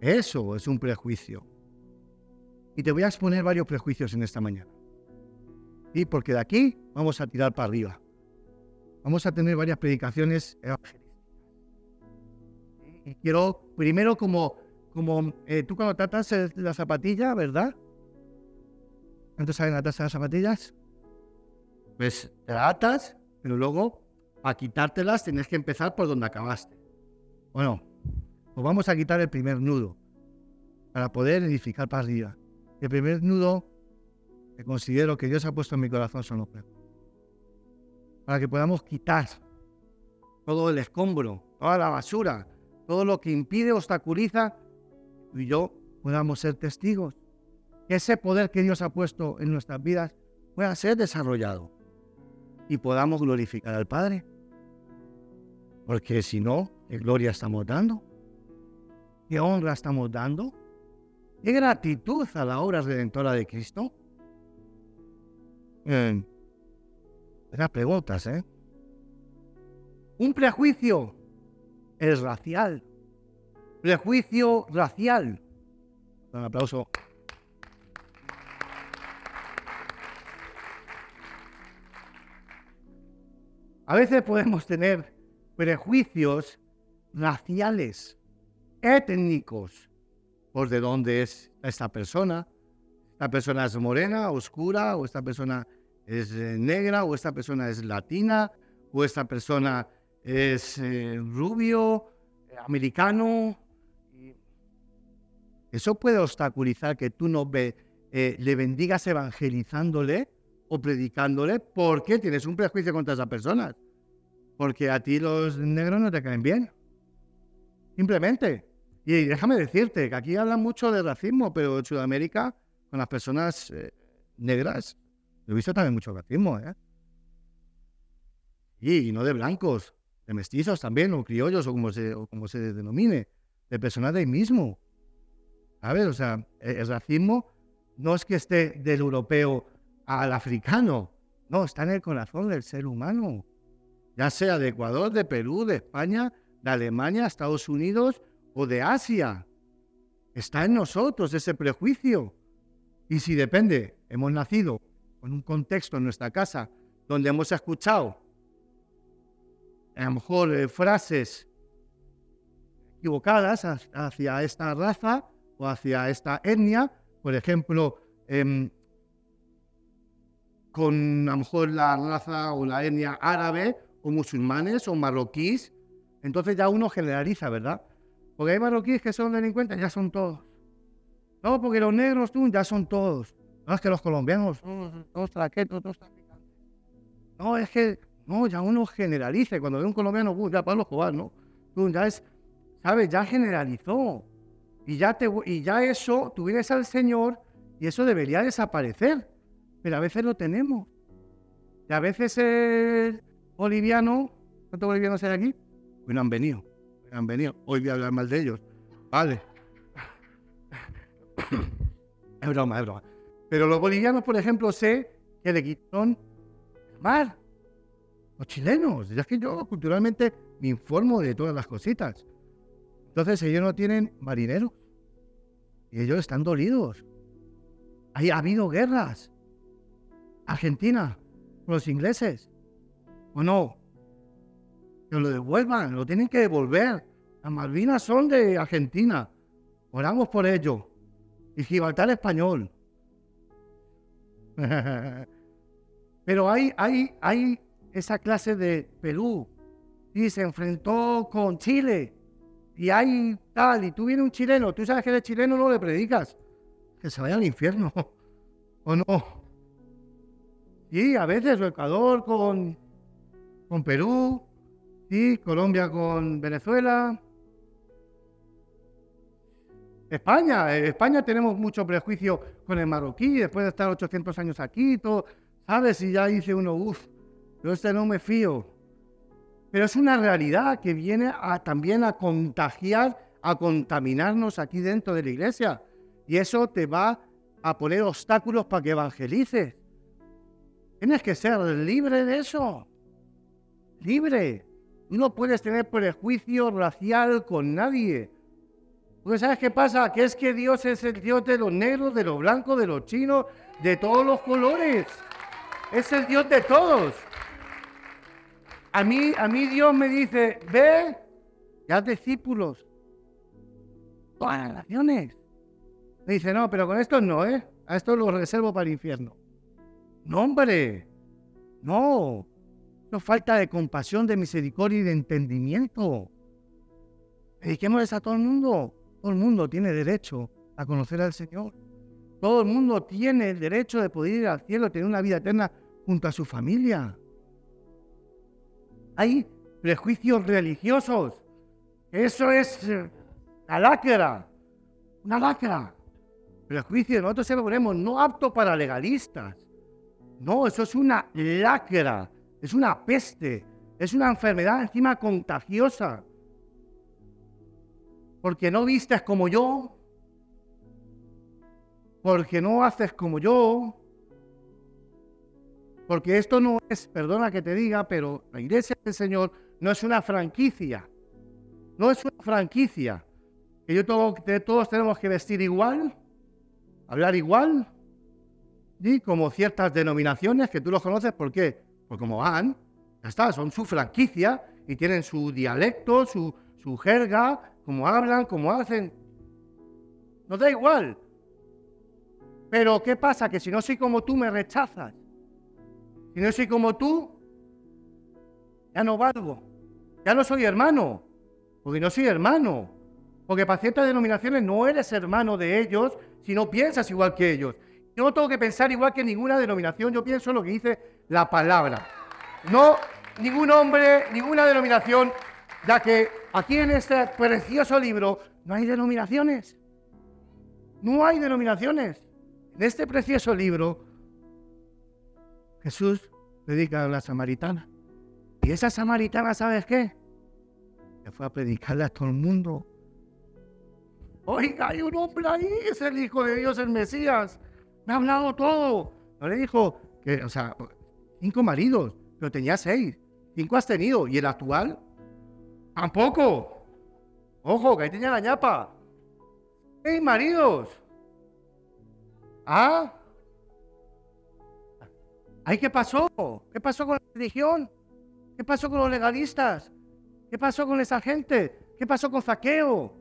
Eso es un prejuicio. Y te voy a exponer varios prejuicios en esta mañana. Y porque de aquí vamos a tirar para arriba. Vamos a tener varias predicaciones Y quiero, primero, como, como eh, tú cuando tratas la zapatilla, ¿verdad? ¿Cuántos saben atarse las zapatillas? Pues te atas, pero luego, para quitártelas, tienes que empezar por donde acabaste. Bueno, pues vamos a quitar el primer nudo para poder edificar para arriba. El primer nudo que considero que Dios ha puesto en mi corazón son los prejuicios. para que podamos quitar todo el escombro, toda la basura, todo lo que impide, obstaculiza, y yo podamos ser testigos. Que ese poder que Dios ha puesto en nuestras vidas pueda ser desarrollado y podamos glorificar al Padre. Porque si no, ¿qué gloria estamos dando? ¿Qué honra estamos dando? ¿Qué gratitud a la obra redentora de Cristo? Eh, preguntas, ¿eh? Un prejuicio es racial. Prejuicio racial. Un aplauso. A veces podemos tener prejuicios raciales, étnicos, por de dónde es esta persona. Esta persona es morena, oscura, o esta persona es eh, negra, o esta persona es latina, o esta persona es eh, rubio, eh, americano. Eso puede obstaculizar que tú no ve, le bendigas evangelizándole o predicándole porque tienes un prejuicio contra esas personas. Porque a ti los negros no te caen bien. Simplemente. Y déjame decirte que aquí hablan mucho de racismo, pero en Sudamérica, con las personas eh, negras, he visto también mucho racismo. ¿eh? Y, no de blancos, de mestizos también, o criollos, o como se, o como se denomine, de personas de ahí mismo. ¿Sabes? O sea, e, el racismo no es que esté del europeo al africano. No, está en el corazón del ser humano. Ya sea de Ecuador, de Perú, de España, de Alemania, Estados Unidos o de Asia. Está en nosotros ese prejuicio. Y si depende, hemos nacido en un contexto en nuestra casa donde hemos escuchado a lo mejor eh, frases equivocadas hacia esta raza o hacia esta etnia, por ejemplo, em, con a lo mejor la raza o la etnia árabe o musulmanes o marroquíes, entonces ya uno generaliza, ¿verdad? Porque hay marroquíes que son delincuentes, ya son todos. No, porque los negros tú, ya son todos. No es que los colombianos, todos traquetos, todos traficantes. No, es que, no, ya uno generaliza. Cuando ve un colombiano, uh, ya Pablo Escobar, ¿no? Ya es, ¿sabes? Ya generalizó. Y ya, te, y ya eso, tú vienes al Señor y eso debería desaparecer pero a veces lo tenemos. Y a veces el boliviano, ¿cuántos bolivianos hay aquí? Pues no han venido, han venido. Hoy voy a hablar mal de ellos. Vale. es broma, es broma. Pero los bolivianos, por ejemplo, sé que le quitaron mar. Los chilenos. Ya es que yo culturalmente me informo de todas las cositas. Entonces ellos no tienen marineros. Y ellos están dolidos. ha habido guerras. Argentina, los ingleses. ¿O no? Que lo devuelvan, lo tienen que devolver. Las Malvinas son de Argentina. Oramos por ello. Y Gibraltar español. Pero hay, hay, hay esa clase de Perú. Y se enfrentó con Chile. Y hay tal. Y tú vienes un chileno. Tú sabes que eres chileno, no le predicas. Que se vaya al infierno. ¿O no? Y a veces Ecuador con, con Perú, y Colombia con Venezuela. España, España tenemos mucho prejuicio con el marroquí, después de estar 800 años aquí, todo, ¿sabes? Y ya dice uno, yo este no me fío. Pero es una realidad que viene a, también a contagiar, a contaminarnos aquí dentro de la iglesia. Y eso te va a poner obstáculos para que evangelices. Tienes que ser libre de eso. Libre. No puedes tener prejuicio racial con nadie. Porque ¿sabes qué pasa? Que es que Dios es el Dios de los negros, de los blancos, de los chinos, de todos los colores. Es el Dios de todos. A mí, a mí Dios me dice, ve, ya discípulos. Todas las naciones. Me dice, no, pero con esto no, ¿eh? A esto lo reservo para el infierno. No, hombre, no. No falta de compasión, de misericordia y de entendimiento. Dediquémosles a todo el mundo. Todo el mundo tiene derecho a conocer al Señor. Todo el mundo tiene el derecho de poder ir al cielo, tener una vida eterna junto a su familia. Hay prejuicios religiosos. Eso es eh, la lacra, una lacra. Prejuicio, nosotros lo ponemos no apto para legalistas. No, eso es una lacra, es una peste, es una enfermedad encima contagiosa. Porque no vistes como yo, porque no haces como yo, porque esto no es, perdona que te diga, pero la iglesia del Señor no es una franquicia. No es una franquicia. Que yo todos tenemos que vestir igual, hablar igual, y como ciertas denominaciones que tú los conoces, ¿por qué? Pues como van, ya está, son su franquicia y tienen su dialecto, su, su jerga, como hablan, como hacen. Nos da igual. Pero ¿qué pasa? Que si no soy como tú, me rechazas. Si no soy como tú, ya no valgo. Ya no soy hermano. Porque no soy hermano. Porque para ciertas denominaciones no eres hermano de ellos si no piensas igual que ellos. Yo no tengo que pensar igual que ninguna denominación. Yo pienso lo que dice la palabra. No ningún hombre, ninguna denominación, ya que aquí en este precioso libro no hay denominaciones. No hay denominaciones. En este precioso libro Jesús predica a la samaritana. Y esa samaritana, ¿sabes qué? Que fue a predicarle a todo el mundo. Oiga, hay un hombre ahí, es el Hijo de Dios, el Mesías. Me ha hablado todo. No le dijo que, o sea, cinco maridos, pero tenía seis. Cinco has tenido. ¿Y el actual? Tampoco. Ojo, que ahí tenía la ñapa. Seis maridos. ¿Ah? ¿Ay, qué pasó? ¿Qué pasó con la religión? ¿Qué pasó con los legalistas? ¿Qué pasó con esa gente? ¿Qué pasó con Zaqueo?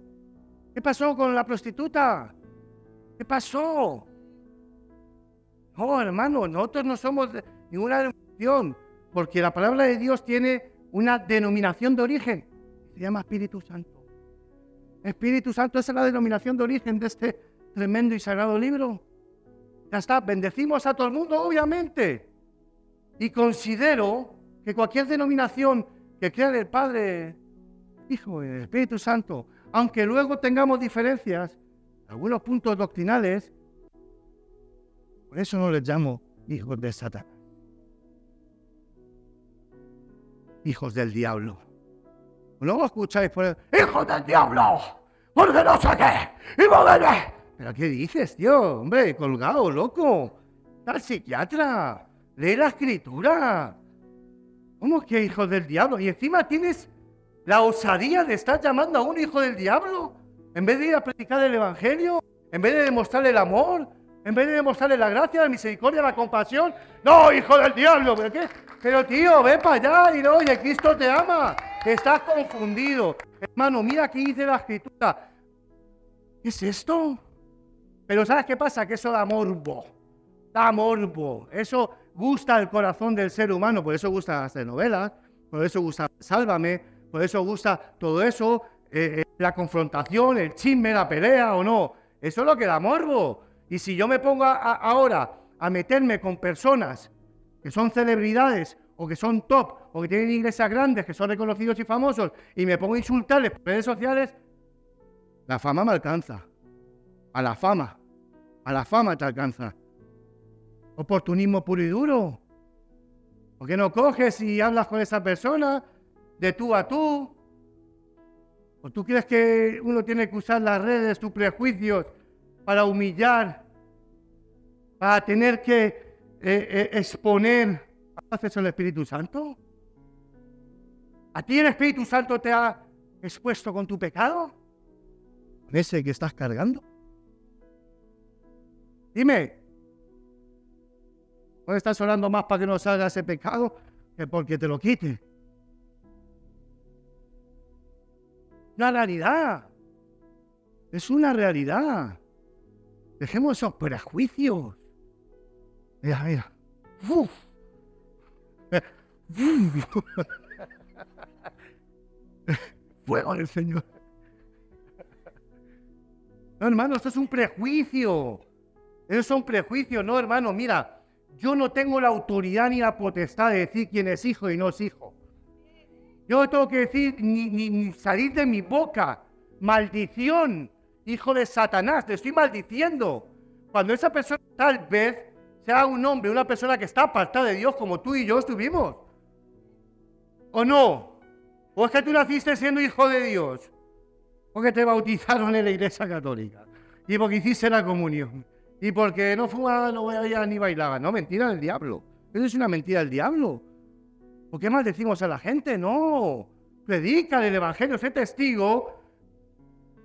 ¿Qué pasó con la prostituta? ¿Qué pasó? No, hermano, nosotros no somos ninguna denominación, porque la palabra de Dios tiene una denominación de origen. Se llama Espíritu Santo. Espíritu Santo es la denominación de origen de este tremendo y sagrado libro. Ya está, bendecimos a todo el mundo, obviamente. Y considero que cualquier denominación que crea el Padre, Hijo y el Espíritu Santo, aunque luego tengamos diferencias, algunos puntos doctrinales, por eso no les llamo hijos de Satanás. Hijos del diablo. Luego escucháis por el, ¡Hijos del diablo! Porque no sé qué. ¡Y ¿Pero qué dices, tío? Hombre, colgado, loco. Tal psiquiatra. Lee la escritura. ¿Cómo que hijo del diablo? Y encima tienes la osadía de estar llamando a un hijo del diablo. En vez de ir a predicar el evangelio, en vez de demostrarle el amor, en vez de demostrarle la gracia, la misericordia, la compasión. No, hijo del diablo, ¿pero qué? Pero tío, ve para allá y no, oye, Cristo te ama. Estás confundido. Hermano, mira aquí dice la escritura. ¿Qué es esto? Pero ¿sabes qué pasa? Que eso da morbo. Da morbo. Eso gusta el corazón del ser humano, por eso gusta hacer novelas, por eso gusta Sálvame, por eso gusta todo eso, eh, eh, la confrontación, el chisme, la pelea o no. Eso es lo que da morbo. Y si yo me pongo ahora a meterme con personas que son celebridades o que son top o que tienen iglesias grandes, que son reconocidos y famosos, y me pongo a insultarles por redes sociales, la fama me alcanza. A la fama. A la fama te alcanza. Oportunismo puro y duro. ¿Por qué no coges y hablas con esa persona de tú a tú? ¿O tú crees que uno tiene que usar las redes, tus prejuicios, para humillar, para tener que eh, eh, exponer? ¿Haces el Espíritu Santo? ¿A ti el Espíritu Santo te ha expuesto con tu pecado? ¿Ese que estás cargando? Dime, ¿O estás orando más para que no salga ese pecado que porque te lo quite? Una realidad. Es una realidad. Dejemos esos prejuicios. Mira, mira. Uf. Fuego del Señor. No, hermano, esto es un prejuicio. Eso es un prejuicio, no, hermano. Mira, yo no tengo la autoridad ni la potestad de decir quién es hijo y no es hijo. Yo tengo que decir, ni, ni salir de mi boca, maldición, hijo de Satanás, te estoy maldiciendo. Cuando esa persona tal vez sea un hombre, una persona que está apartada de Dios como tú y yo estuvimos. ¿O no? ¿O es que tú naciste siendo hijo de Dios? Porque te bautizaron en la iglesia católica. Y porque hiciste la comunión. Y porque no fumaba, no bebía ni bailaba. No, mentira del diablo. Eso es una mentira del diablo. ¿Por qué maldecimos a la gente? No. Predica el evangelio, sé testigo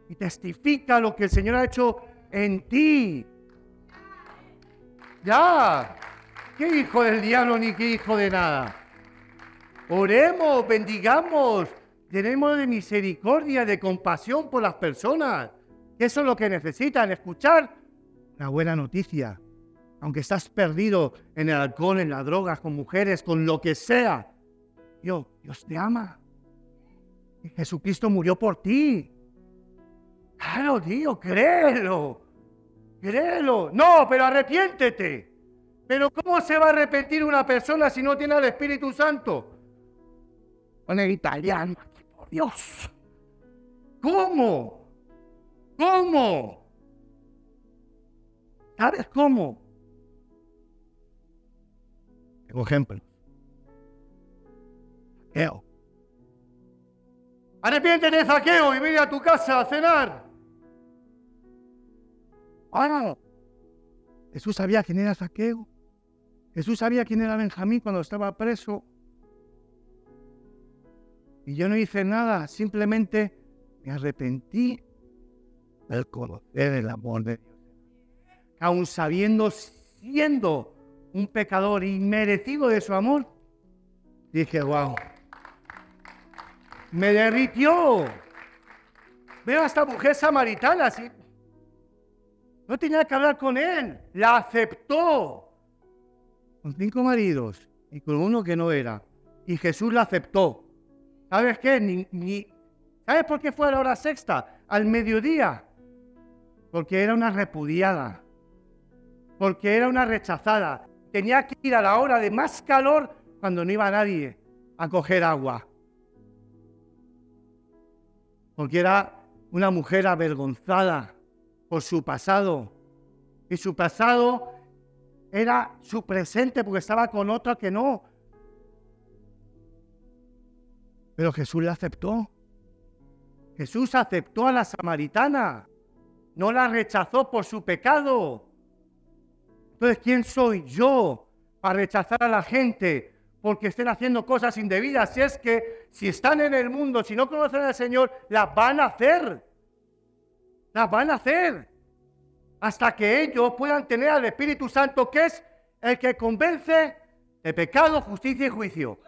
y testifica lo que el Señor ha hecho en ti. Ya. ¿Qué hijo del diablo ni qué hijo de nada? Oremos, bendigamos, tenemos de misericordia, de compasión por las personas. Eso es lo que necesitan, escuchar la buena noticia. Aunque estás perdido en el alcohol, en las drogas, con mujeres, con lo que sea. Dios, Dios te ama. Jesucristo murió por ti. Claro, tío, créelo. Créelo. No, pero arrepiéntete. Pero ¿cómo se va a arrepentir una persona si no tiene al Espíritu Santo? Con el italiano, por Dios. ¿Cómo? ¿Cómo? ¿Sabes cómo? Tengo ejemplo. Saqueo. Arrepiéntete, saqueo, y ven a tu casa a cenar. Ah, Jesús sabía quién era saqueo. Jesús sabía quién era Benjamín cuando estaba preso. Y yo no hice nada, simplemente me arrepentí del conocer el amor de Dios. Aún sabiendo, siendo un pecador inmerecido de su amor, dije, wow, me derritió. Veo a esta mujer samaritana, así. No tenía que hablar con él, la aceptó. Con cinco maridos y con uno que no era. Y Jesús la aceptó. ¿Sabes qué? Ni, ¿Sabes por qué fue a la hora sexta? Al mediodía. Porque era una repudiada. Porque era una rechazada. Tenía que ir a la hora de más calor cuando no iba nadie a coger agua. Porque era una mujer avergonzada por su pasado. Y su pasado era su presente porque estaba con otra que no. Pero Jesús la aceptó. Jesús aceptó a la samaritana. No la rechazó por su pecado. Entonces, ¿quién soy yo para rechazar a la gente porque estén haciendo cosas indebidas? Si es que si están en el mundo, si no conocen al Señor, las van a hacer. Las van a hacer. Hasta que ellos puedan tener al Espíritu Santo, que es el que convence de pecado, justicia y juicio.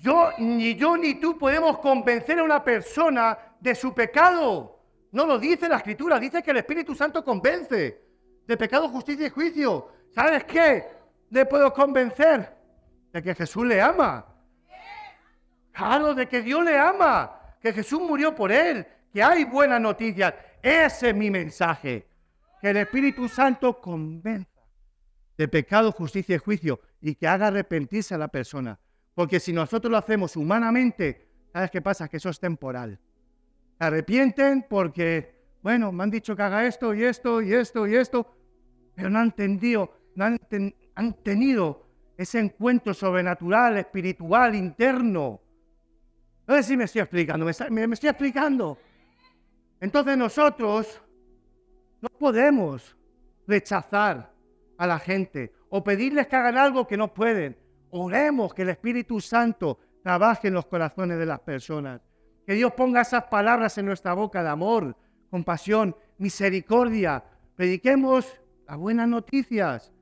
Yo, ni yo ni tú podemos convencer a una persona de su pecado. No lo dice la Escritura, dice que el Espíritu Santo convence de pecado, justicia y juicio. ¿Sabes qué? Le puedo convencer de que Jesús le ama. Claro, de que Dios le ama, que Jesús murió por él, que hay buenas noticias. Ese es mi mensaje. Que el Espíritu Santo convenza de pecado, justicia y juicio y que haga arrepentirse a la persona. Porque si nosotros lo hacemos humanamente, ¿sabes qué pasa? Que eso es temporal. Se arrepienten porque, bueno, me han dicho que haga esto y esto y esto y esto, pero no han entendido, no han, tenido ese encuentro sobrenatural, espiritual, interno. No sé si me estoy explicando, me, me estoy explicando. Entonces nosotros no podemos rechazar a la gente o pedirles que hagan algo que no pueden. Oremos que el Espíritu Santo trabaje en los corazones de las personas. Que Dios ponga esas palabras en nuestra boca de amor, compasión, misericordia. Prediquemos las buenas noticias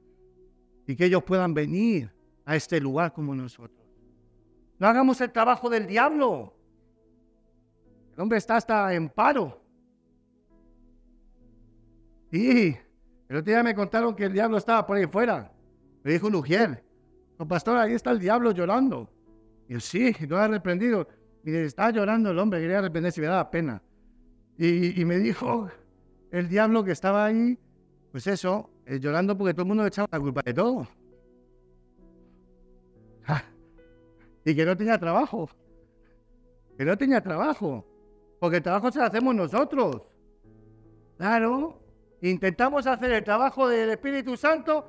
y que ellos puedan venir a este lugar como nosotros. No hagamos el trabajo del diablo. El hombre está hasta en paro. Sí, el otro día me contaron que el diablo estaba por ahí fuera. Me dijo un ujier pastor, ahí está el diablo llorando. Y yo, sí, lo ha reprendido. Y estaba llorando el hombre, quería arrepentirse, me daba pena. Y, me dijo el diablo que estaba ahí, pues eso, eh, llorando porque todo el mundo echaba la culpa de todo. y que no tenía trabajo. que no tenía trabajo, porque el trabajo se lo hacemos nosotros. Claro, intentamos hacer el trabajo del Espíritu Santo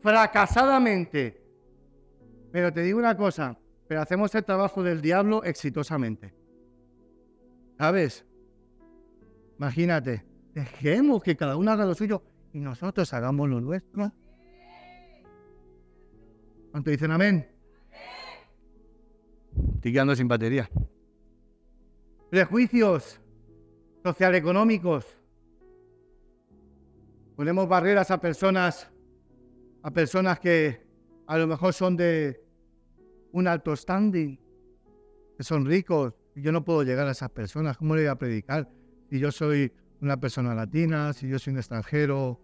fracasadamente. Pero te digo una cosa, pero hacemos el trabajo del diablo exitosamente. ¿Sabes? Imagínate, dejemos que cada uno haga lo suyo y nosotros hagamos lo nuestro. ¿Cuánto dicen amén? Estoy quedando sin batería. Prejuicios socialeconómicos. Ponemos barreras a personas, a personas que a lo mejor son de un alto standing, que son ricos, yo no puedo llegar a esas personas. ¿Cómo le voy a predicar? Si yo soy una persona latina, si yo soy un extranjero.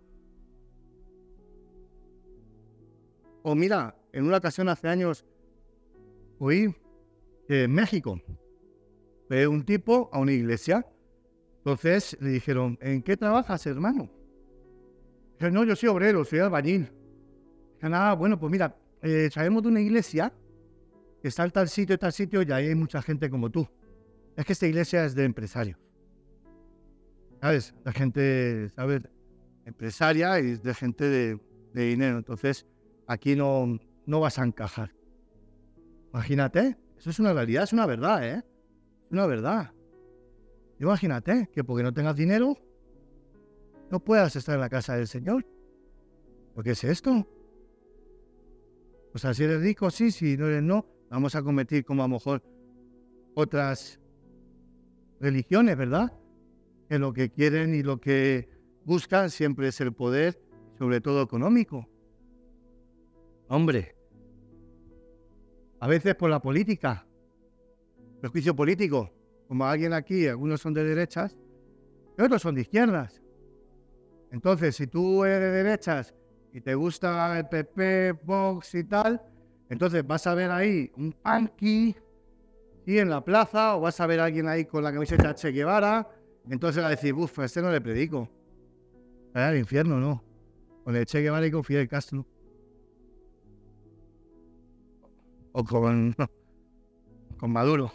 O mira, en una ocasión hace años oí en México fue un tipo a una iglesia. Entonces le dijeron, ¿en qué trabajas, hermano? Dice, no, yo soy obrero, soy albañil. Dice, ah, bueno, pues mira, eh, sabemos de una iglesia que está en tal sitio, tal sitio, y ahí hay mucha gente como tú. Es que esta iglesia es de empresarios. ¿Sabes? La gente, ¿sabes? Empresaria y de gente de, dinero. Entonces, aquí no, no vas a encajar. Imagínate, eso es una realidad, es una verdad, ¿eh? Es una verdad. Imagínate que porque no tengas dinero, no puedas estar en la casa del Señor. ¿Por qué es esto? O sea, si eres rico, sí, si no eres no, vamos a cometer como a lo mejor otras religiones, ¿verdad? Que lo que quieren y lo que buscan siempre es el poder, sobre todo económico. Hombre, a veces por la política, prejuicio político, como alguien aquí, algunos son de derechas y otros son de izquierdas. Entonces, si tú eres de derechas y te gusta el PP, Vox y tal, entonces vas a ver ahí un punky y en la plaza, o vas a ver a alguien ahí con la camiseta Che Guevara, entonces va a decir, uff, a este no le predico. Al infierno, no. Con el Che Guevara y con Fidel Castro. O con, con Maduro.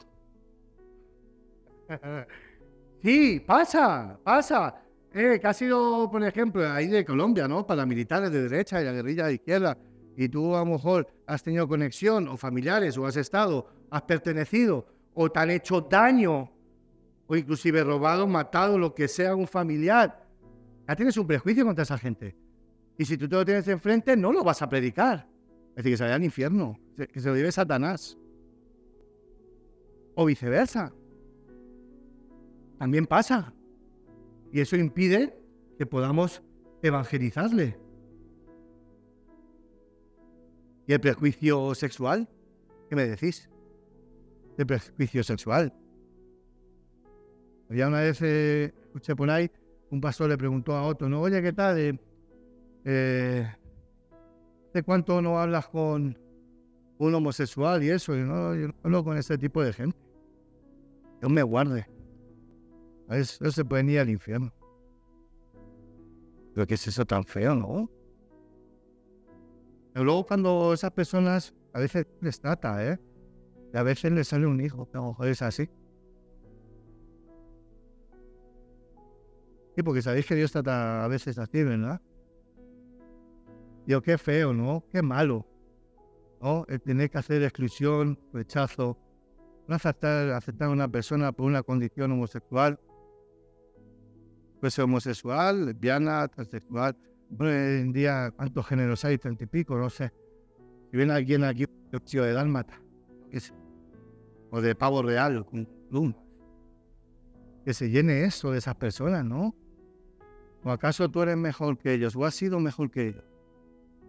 sí, pasa, pasa. Eh, que ha sido, por ejemplo, ahí de Colombia, ¿no? Para militares de derecha y la guerrilla de izquierda. Y tú a lo mejor has tenido conexión o familiares o has estado has pertenecido o te han hecho daño o inclusive robado, matado, lo que sea un familiar, ya tienes un prejuicio contra esa gente. Y si tú te lo tienes enfrente, no lo vas a predicar. Es decir, que se vaya al infierno, que se lo lleve Satanás. O viceversa. También pasa. Y eso impide que podamos evangelizarle. ¿Y el prejuicio sexual? ¿Qué me decís? de prejuicio sexual. Ya una vez eh, escuché por ahí, un pastor le preguntó a otro, ¿no? Oye, ¿qué tal? Eh, eh, ¿De cuánto no hablas con un homosexual y eso? Y yo no hablo con ese tipo de gente. Dios me guarde. Eso se puede ir al infierno. Pero ¿qué es eso tan feo, no? Pero luego cuando esas personas a veces les trata, ¿eh? a veces le sale un hijo, a es así. Sí, porque sabéis que Dios trata a veces así, ¿verdad? Dios, qué feo, ¿no? Qué malo. ¿No? El tener que hacer exclusión, rechazo, no aceptar, aceptar a una persona por una condición homosexual. Puede ser homosexual, lesbiana, transexual. Bueno, hoy en día, ¿cuántos géneros hay? Treinta y pico, no sé. Si viene alguien aquí, yo de dálmata. O de pavo real con Que se llene eso de esas personas, ¿no? ¿O acaso tú eres mejor que ellos? ¿O has sido mejor que ellos?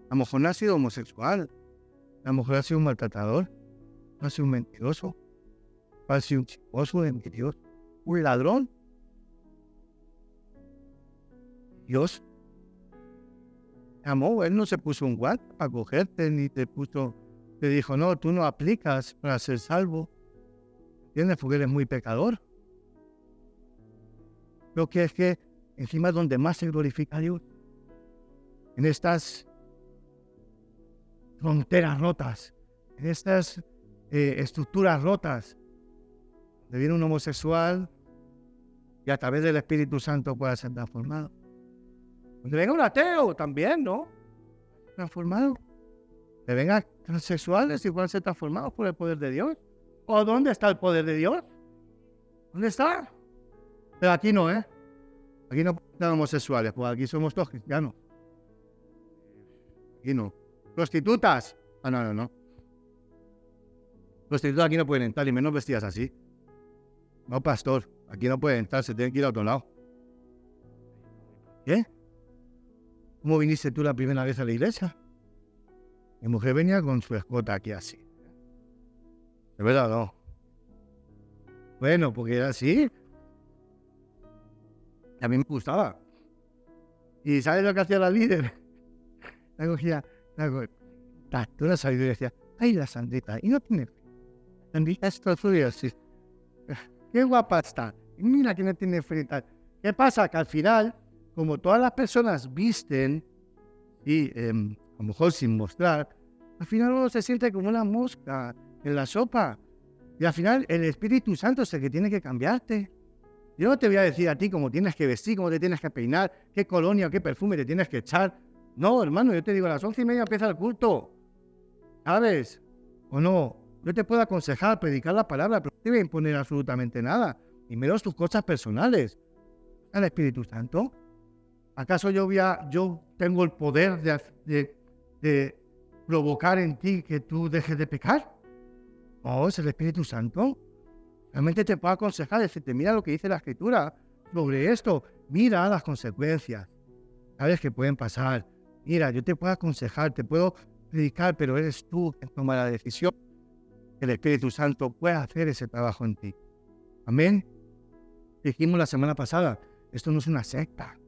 A lo mejor no has sido homosexual. A lo mejor has sido un maltratador. No has sido un mentiroso. Has sido un chismoso, un mentiroso. Un ladrón. Dios amó. Él no se puso un guante para cogerte, ni te puso, te dijo, no, tú no aplicas para ser salvo. ¿Entiendes? Porque eres muy pecador. Lo que es que encima donde más se glorifica a Dios. En estas fronteras rotas, en estas eh, estructuras rotas, donde viene un homosexual y a través del Espíritu Santo pueda ser transformado. Donde venga un ateo también, ¿no? Transformado. Que vengan transexuales y puedan ser transformados por el poder de Dios. ¿O dónde está el poder de Dios? ¿Dónde está? Pero aquí no, ¿eh? Aquí no están homosexuales, pues aquí somos todos cristianos. Aquí no. Prostitutas. Ah, no, no, no. Prostitutas aquí no pueden entrar, y menos vestidas así. No, pastor, aquí no pueden entrar, se tienen que ir a otro lado. ¿Qué? ¿Cómo viniste tú la primera vez a la iglesia? Mi mujer venía con su escota aquí así. ¿De verdad no? Bueno, porque era así. A mí me gustaba. ¿Y sabes lo que hacía la líder? La cogía, la cogía, tú la y decía, ay, la Sandrita, y no tiene Sandrita es así. Qué guapa está. mira que no tiene frita. ¿Qué pasa? Que al final, como todas las personas visten, y em, a lo mejor sin mostrar, al final uno se siente como una mosca en la sopa. Y al final el Espíritu Santo es el que tiene que cambiarte. Yo no te voy a decir a ti cómo tienes que vestir, cómo te tienes que peinar, qué colonia qué perfume te tienes que echar. No, hermano, yo te digo, a las once y media empieza el culto. ¿Sabes? ¿O no? Yo te puedo aconsejar, predicar la palabra, pero no te voy a imponer absolutamente nada. Y menos tus cosas personales. Al Espíritu Santo. ¿Acaso yo, voy a, yo tengo el poder de, de provocar en ti que tú dejes de pecar? No, es el Espíritu Santo. Realmente te puedo aconsejar, decirte, mira lo que dice la Escritura sobre esto, mira las consecuencias, sabes que pueden pasar. Mira, yo te puedo aconsejar, te puedo predicar, pero eres tú quien toma la decisión. El Espíritu Santo puede hacer ese trabajo en ti. Amén. Dijimos la semana pasada, esto no es una secta.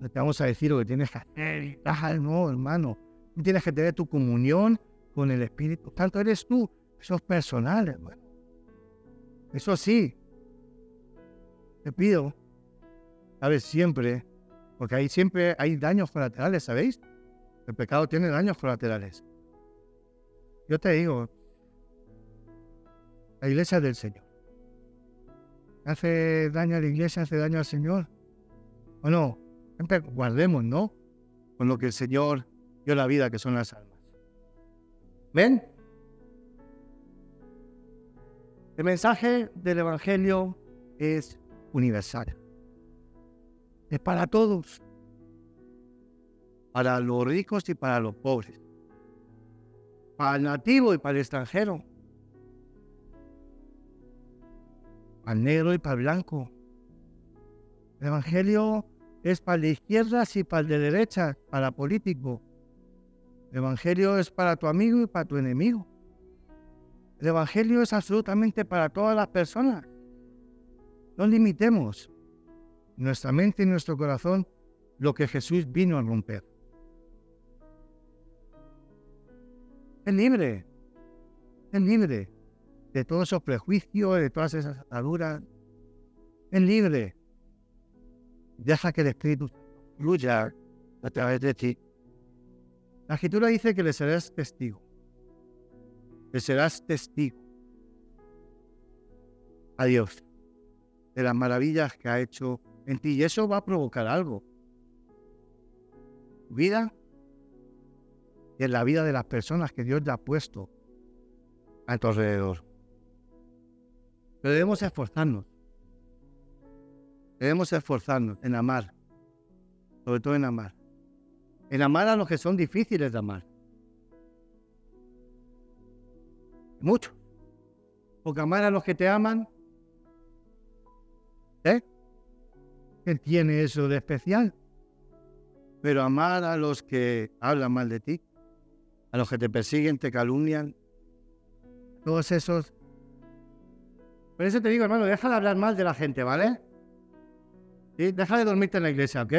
No te vamos a decir lo que tienes que hacer tal, no, hermano. Tú tienes que tener tu comunión con el Espíritu Santo. Eres tú. Eso es personal, hermano. Eso sí. Te pido, sabes, siempre, porque ahí siempre hay daños colaterales, ¿sabéis? El pecado tiene daños colaterales. Yo te digo, la iglesia es del Señor. ¿Hace daño a la iglesia? ¿Hace daño al Señor? ¿O no? Siempre guardemos, ¿no? Con lo que el Señor dio la vida, que son las almas. ¿Ven? El mensaje del Evangelio es universal. Es para todos. Para los ricos y para los pobres. Para el nativo y para el extranjero. Para el negro y para el blanco. El Evangelio es para la izquierda y para de derecha, para político. El Evangelio es para tu amigo y para tu enemigo. El Evangelio es absolutamente para todas las personas. No limitemos nuestra mente y nuestro corazón lo que Jesús vino a romper. Es libre, es libre de todos esos prejuicios, de todas esas ataduras. Es libre. Deja que el Espíritu fluya a través de ti. La escritura dice que le serás testigo. Le serás testigo a Dios de las maravillas que ha hecho en ti. Y eso va a provocar algo. Vida y en la vida de las personas que Dios ya ha puesto a tu alrededor. Pero debemos esforzarnos. Debemos esforzarnos en amar, sobre todo en amar en amar a los que son difíciles de amar. Mucho. Porque amar a los que te aman, ¿eh? ¿Qué tiene eso de especial? Pero amar a los que hablan mal de ti, a los que te persiguen, te calumnian, todos esos. Por eso te digo, hermano, deja de hablar mal de la gente, ¿vale? ¿Sí? Deja de dormirte en la iglesia, ¿ok?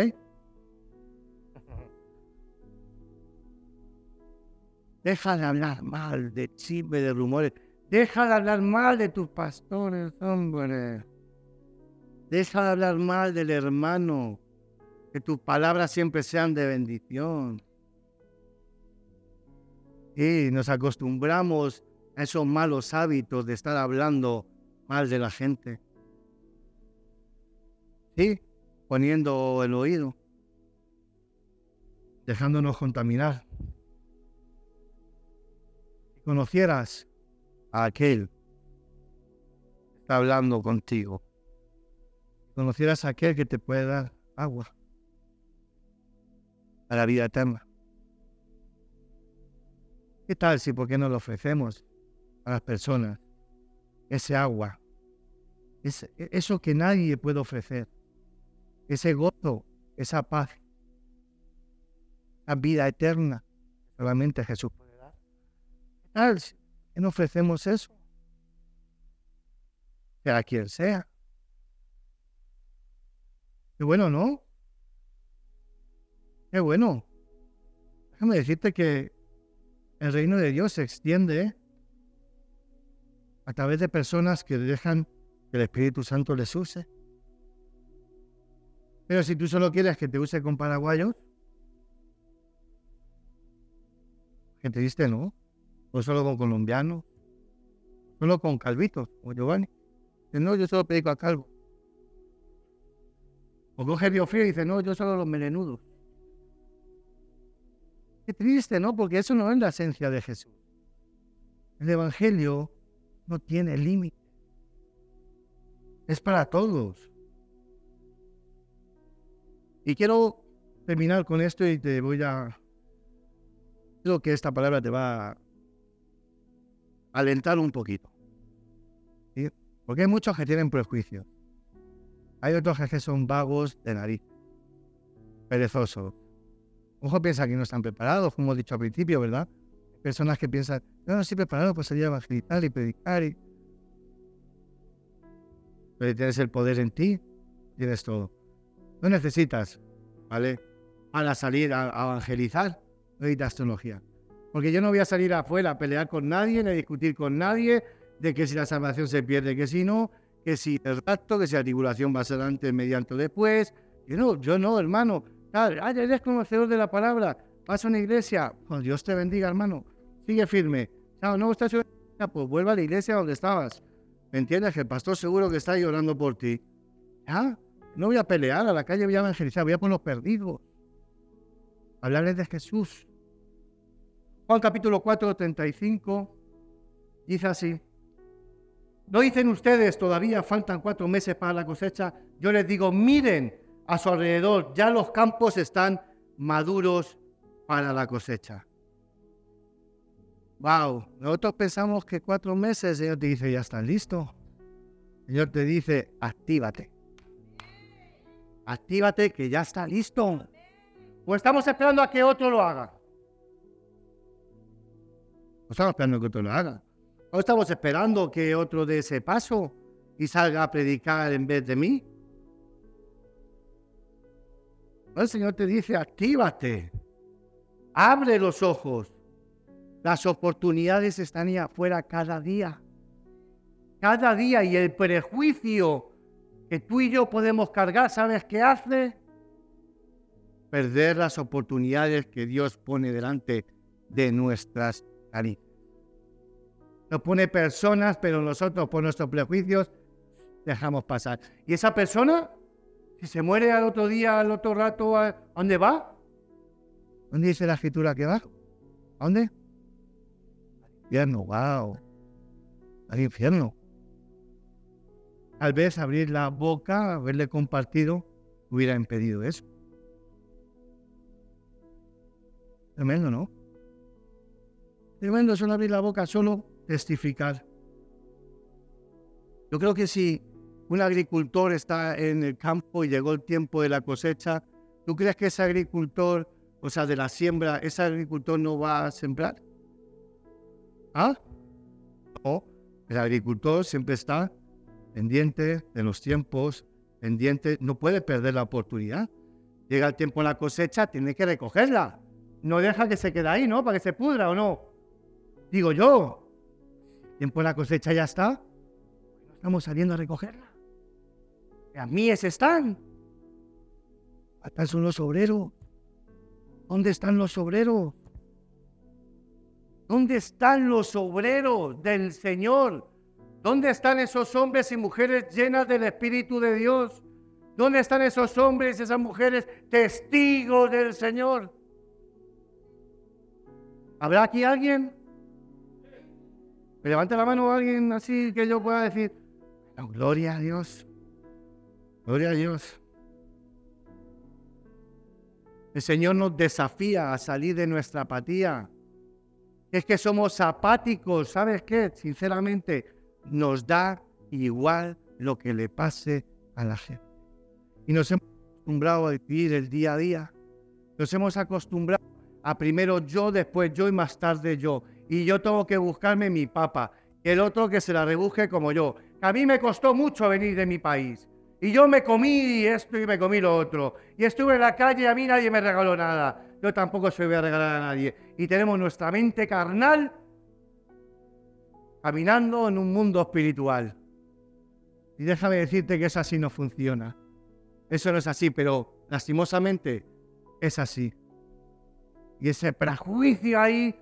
Deja de hablar mal de chisme, de rumores. Deja de hablar mal de tus pastores, hombre. Deja de hablar mal del hermano. Que tus palabras siempre sean de bendición. Y nos acostumbramos a esos malos hábitos de estar hablando mal de la gente. Sí, poniendo el oído, dejándonos contaminar. Conocieras a aquel que está hablando contigo, conocieras a aquel que te puede dar agua a la vida eterna. ¿Qué tal si por qué no lo ofrecemos a las personas ese agua, ese, eso que nadie puede ofrecer, ese gozo, esa paz, esa vida eterna solamente Jesús tal si no ofrecemos eso? Sea quien sea. Qué bueno, ¿no? Qué bueno. Déjame decirte que el reino de Dios se extiende a través de personas que dejan que el Espíritu Santo les use. Pero si tú solo quieres que te use con paraguayos, que te diste no, solo con colombianos, solo con calvitos, o Giovanni. Dice, no, yo solo predico a calvo. O con Frío y dice, no, yo solo los melenudos. Qué triste, ¿no? Porque eso no es la esencia de Jesús. El Evangelio no tiene límite. Es para todos. Y quiero terminar con esto y te voy a... Creo que esta palabra te va alentar un poquito. Porque hay muchos que tienen prejuicios. Hay otros que son vagos de nariz, perezosos, Ojo piensa que no están preparados, como hemos dicho al principio, ¿verdad? Personas que piensan, no, no estoy preparado para salir a evangelizar y predicar. Y... Pero tienes el poder en ti, tienes todo. No necesitas, ¿vale? Para salir a, evangelizar, no necesitas teología. Porque yo no voy a salir afuera a pelear con nadie, ni a discutir con nadie de que si la salvación se pierde, que si no, que si el rapto, que si la tribulación va a ser antes, mediante o después. Yo no, yo no, hermano. Ah, eres conocedor de la palabra. Vas a una iglesia. Pues Dios te bendiga, hermano. Sigue firme. Chao, no estás pues vuelve a la iglesia donde estabas. ¿Me entiendes? Que el pastor seguro que está llorando por ti. ¿Ya? No voy a pelear, a la calle voy a evangelizar, voy a por los perdidos. Hablarles de Jesús. Juan capítulo 4, 35, dice así. ¿No dicen ustedes todavía faltan cuatro meses para la cosecha? Yo les digo, miren, a su alrededor, ya los campos están maduros para la cosecha. Wow, nosotros pensamos que cuatro meses, Señor te dice, ya está listo. El Señor te dice, actívate. Actívate que ya está listo. O estamos esperando a que otro lo haga. O estamos esperando que otro lo haga. O estamos esperando que otro dé ese paso y salga a predicar en vez de mí. El Señor te dice, actívate, abre los ojos. Las oportunidades están ahí afuera cada día. Cada día y el prejuicio que tú y yo podemos cargar, ¿sabes qué hace? Perder las oportunidades que Dios pone delante de nuestras narices. Nos pone personas, pero nosotros por nuestros prejuicios dejamos pasar. Y esa persona si se muere al otro día, al otro rato, ¿a dónde va? ¿Dónde dice la escritura que va? ¿A dónde? Al infierno, wow. Al infierno. Tal vez abrir la boca, haberle compartido, hubiera impedido eso. Tremendo, ¿no? Tremendo solo abrir la boca, solo testificar. Yo creo que si un agricultor está en el campo y llegó el tiempo de la cosecha, ¿tú crees que ese agricultor, o sea, de la siembra, ese agricultor no va a sembrar? ¿Ah? No, el agricultor siempre está pendiente de los tiempos, pendiente, no puede perder la oportunidad. Llega el tiempo de la cosecha, tiene que recogerla. No deja que se quede ahí, ¿no? Para que se pudra o no. Digo yo, tiempo de la cosecha ya está, no estamos saliendo a recogerla. A míes están. Acá son los obreros. ¿Dónde están los obreros? ¿Dónde están los obreros del Señor? ¿Dónde están esos hombres y mujeres llenas del Espíritu de Dios? ¿Dónde están esos hombres y esas mujeres testigos del Señor? ¿Habrá aquí alguien? ¿Me levante la mano alguien así que yo pueda decir, gloria a Dios, gloria a Dios. El Señor nos desafía a salir de nuestra apatía. Es que somos apáticos, ¿sabes qué? Sinceramente, nos da igual lo que le pase a la gente. Y nos hemos acostumbrado a vivir el día a día. Nos hemos acostumbrado a primero yo, después yo y más tarde yo. Y yo tengo que buscarme mi papa. El otro que se la rebuje como yo. A mí me costó mucho venir de mi país. Y yo me comí esto y me comí lo otro. Y estuve en la calle y a mí nadie me regaló nada. Yo tampoco se voy a regalar a nadie. Y tenemos nuestra mente carnal caminando en un mundo espiritual. Y déjame decirte que eso así no funciona. Eso no es así, pero lastimosamente es así. Y ese prejuicio ahí,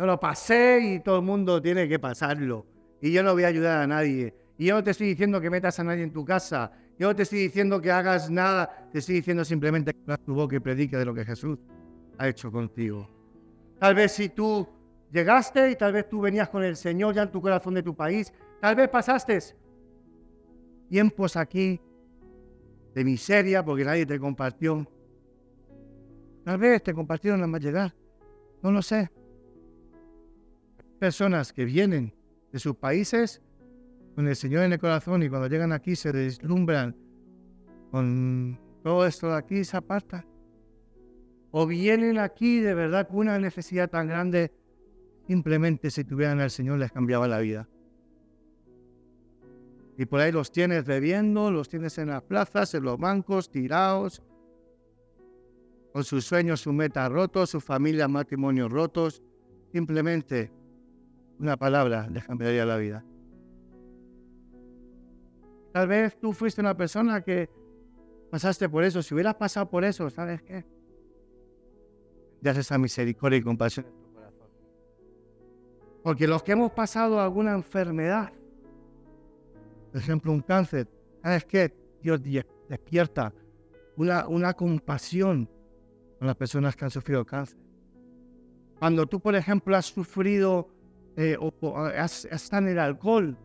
yo lo pasé y todo el mundo tiene que pasarlo. Y yo no voy a ayudar a nadie. Y yo no te estoy diciendo que metas a nadie en tu casa. Yo no te estoy diciendo que hagas nada. Te estoy diciendo simplemente que tu boca y predique de lo que Jesús ha hecho contigo. Tal vez si tú llegaste y tal vez tú venías con el Señor ya en tu corazón de tu país, tal vez pasaste tiempos aquí de miseria porque nadie te compartió. Tal vez te compartieron nada más llegar. No lo sé. Personas que vienen de sus países con el Señor en el corazón y cuando llegan aquí se deslumbran con todo esto de aquí se aparta. O vienen aquí de verdad con una necesidad tan grande, simplemente si tuvieran al Señor les cambiaba la vida. Y por ahí los tienes bebiendo, los tienes en las plazas, en los bancos, tirados, con sus sueños, su meta rotos, su familia, matrimonios rotos. Simplemente una palabra les cambiaría la vida. Tal vez tú fuiste una persona que pasaste por eso. Si hubieras pasado por eso, ¿sabes qué? Ya esa misericordia y compasión en tu corazón. Porque los que hemos pasado alguna enfermedad, por ejemplo, un cáncer. ¿Sabes qué? Dios despierta una, una compasión con las personas que han sufrido cáncer. Cuando tú, por ejemplo, has sufrido eh, o, has, estado en el alcohol,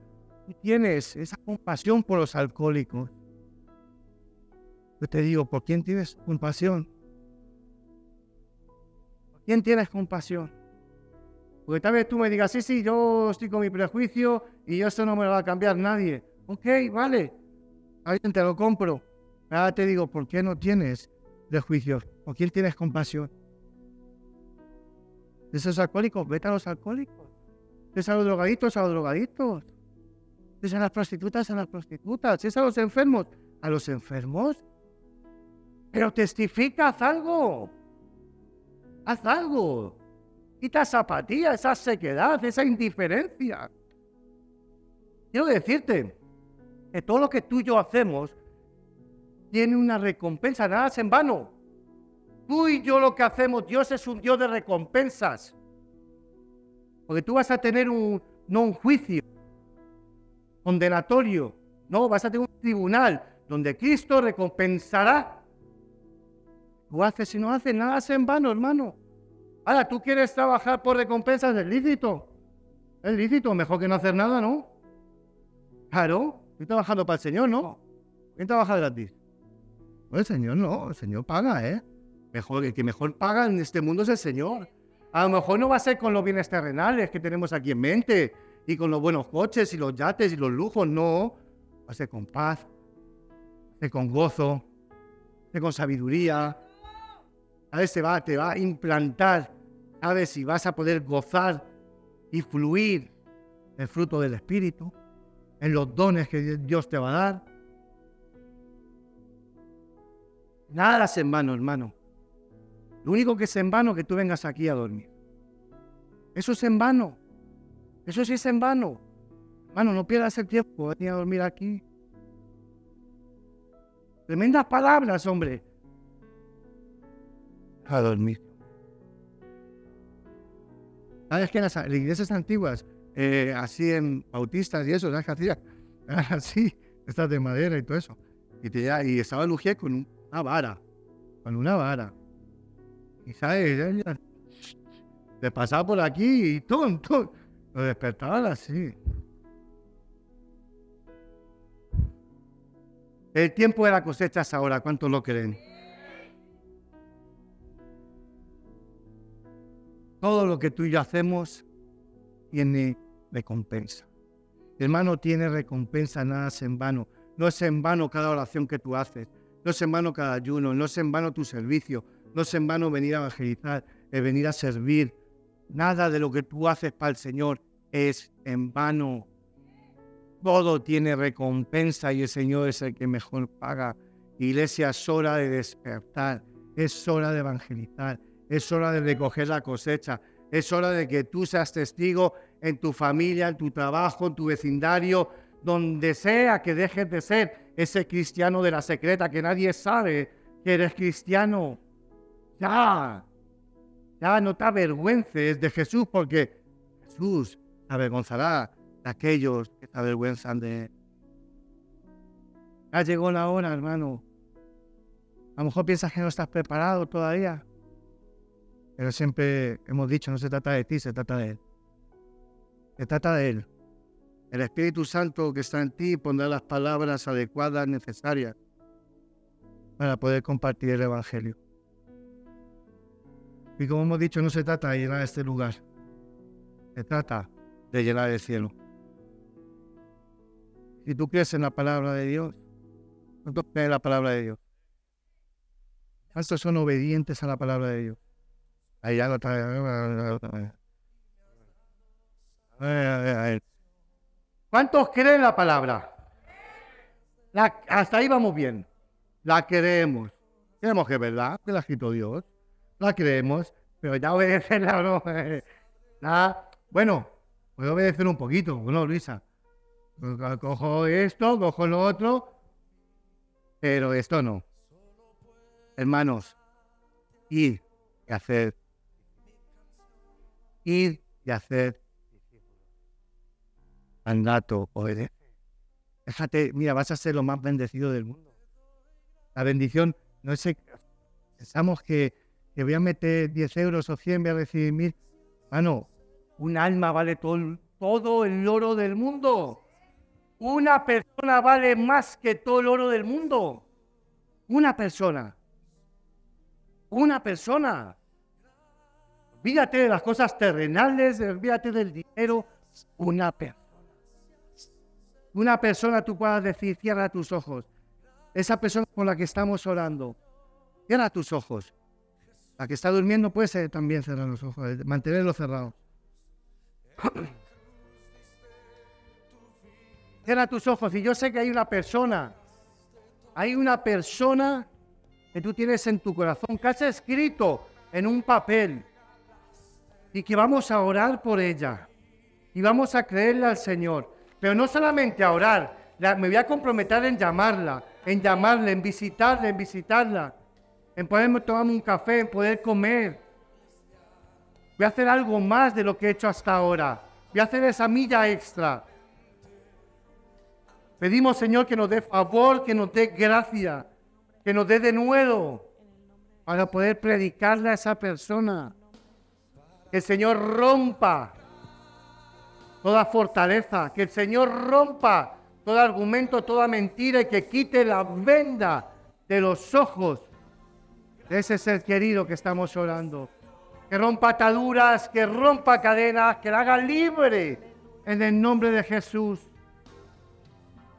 tú tienes esa compasión por los alcohólicos. Yo te digo, ¿por quién tienes compasión? ¿Por quién tienes compasión? Porque tal vez tú me digas, sí, sí, yo estoy con mi prejuicio y eso no me lo va a cambiar nadie. Ok, vale. Alguien te lo compro. Ahora te digo, ¿por qué no tienes prejuicios? ¿Por quién tienes compasión? ¿De esos alcohólicos? Vete a los alcohólicos. ¿De a los drogaditos? A los drogaditos. ¿De a las prostitutas? A las prostitutas. ¿Es a los enfermos? A los enfermos. Pero testifica, haz algo. Haz algo. Quita esa apatía, esa sequedad, esa indiferencia. Quiero decirte, que todo lo que tú y yo hacemos tiene una recompensa, nada es en vano. Tú y yo lo que hacemos, Dios es un Dios de recompensas. Porque tú vas a tener un, no un juicio condenatorio, no, vas a tener un tribunal donde Cristo recompensará. Tú haces y no haces, nada es en vano, hermano. Ahora, tú quieres trabajar por recompensas, es lícito. Es lícito, mejor que no hacer nada, ¿no? Claro. Estoy trabajando para el Señor, ¿no? ¿Quién trabaja gratis? No, el Señor no, el Señor paga, ¿eh? Mejor, el que mejor paga en este mundo es el Señor. A lo mejor no va a ser con los bienes terrenales que tenemos aquí en mente, y con los buenos coches, y los yates, y los lujos, no. Va a ser con paz, va ser con gozo, va con sabiduría. A se va, te va a implantar, ver si vas a poder gozar y fluir el fruto del Espíritu en los dones que Dios te va a dar. Nada vano, hermano. Lo único que es en vano es que tú vengas aquí a dormir. Eso es en vano. Eso sí es en vano. Hermano, no pierdas el tiempo, venir a dormir aquí. Tremendas palabras, hombre. A dormir. ¿Sabes que en las iglesias antiguas eh, así en bautistas y eso, ¿sabes qué hacía? Así, estas de madera y todo eso. Y, estaba el con una vara, con una vara. Y sabes, le pasaba por aquí y ¡tum, tum! Lo despertaban así. El tiempo de la cosecha es ahora, ¿cuántos lo creen? Todo lo que tú y yo hacemos tiene recompensa. Hermano, tiene recompensa, nada es en vano. No es en vano cada oración que tú haces, no es en vano cada ayuno, no es en vano tu servicio, no es en vano venir a evangelizar, el venir a servir. Nada de lo que tú haces para el Señor es en vano. Todo tiene recompensa y el Señor es el que mejor paga. Iglesia, es hora de despertar, es hora de evangelizar, es hora de recoger la cosecha, es hora de que tú seas testigo en tu familia, en tu trabajo, en tu vecindario, donde sea que dejes de ser ese cristiano de la secreta que nadie sabe que eres cristiano. Ya, ya no te avergüences de Jesús porque Jesús avergonzará de aquellos que se avergüenzan de él. Ya llegó la hora, hermano. A lo mejor piensas que no estás preparado todavía. Pero siempre hemos dicho, no se trata de ti, se trata de Él. Se trata de Él. El Espíritu Santo que está en ti pondrá las palabras adecuadas, necesarias, para poder compartir el Evangelio. Y como hemos dicho, no se trata de llenar este lugar. Se trata de llenar el cielo. Si tú crees en la palabra de Dios, ¿cuántos creen en la palabra de Dios? ¿Cuántos son obedientes a la palabra de Dios? Ahí ya lo ¿Cuántos creen la palabra? hasta ahí vamos bien. La creemos. Creemos que verdad, que la escrito Dios. Creemos, pero ya obedecerla no. Nada. Bueno, puedo obedecer un poquito, ¿no, Luisa? Cojo esto, cojo lo otro, pero esto no. Hermanos, ir y hacer. Ir y hacer mandato, obedece. Déjate, mira, vas a ser lo más bendecido del mundo. La bendición, no es, pensamos que, que voy a meter 10 euros o 100, voy a recibir mil. Bueno, un alma vale todo, todo el oro del mundo. Una persona vale más que todo el oro del mundo. Una persona. Una persona. Olvídate de las cosas terrenales, olvídate del dinero. Una persona. Una persona tú puedas decir, cierra tus ojos. Esa persona con la que estamos orando, cierra tus ojos. La que está durmiendo puede también cerrar los ojos, eh, mantenerlos cerrados. cierra tus ojos y yo sé que hay una persona, hay una persona que tú tienes en tu corazón, que has escrito en un papel y que vamos a orar por ella y vamos a creerle al Señor. Pero no solamente a orar, me voy a comprometer en llamarla, en llamarla, en visitarla, en visitarla, en poder tomarme un café, en poder comer. Voy a hacer algo más de lo que he hecho hasta ahora. Voy a hacer esa milla extra. Pedimos, Señor, que nos dé favor, que nos dé gracia, que nos dé de nuevo para poder predicarle a esa persona. Que el Señor rompa toda fortaleza, que el Señor rompa todo argumento, toda mentira y que quite la venda de los ojos de ese ser querido que estamos orando. Que rompa ataduras, que rompa cadenas, que la haga libre en el nombre de Jesús.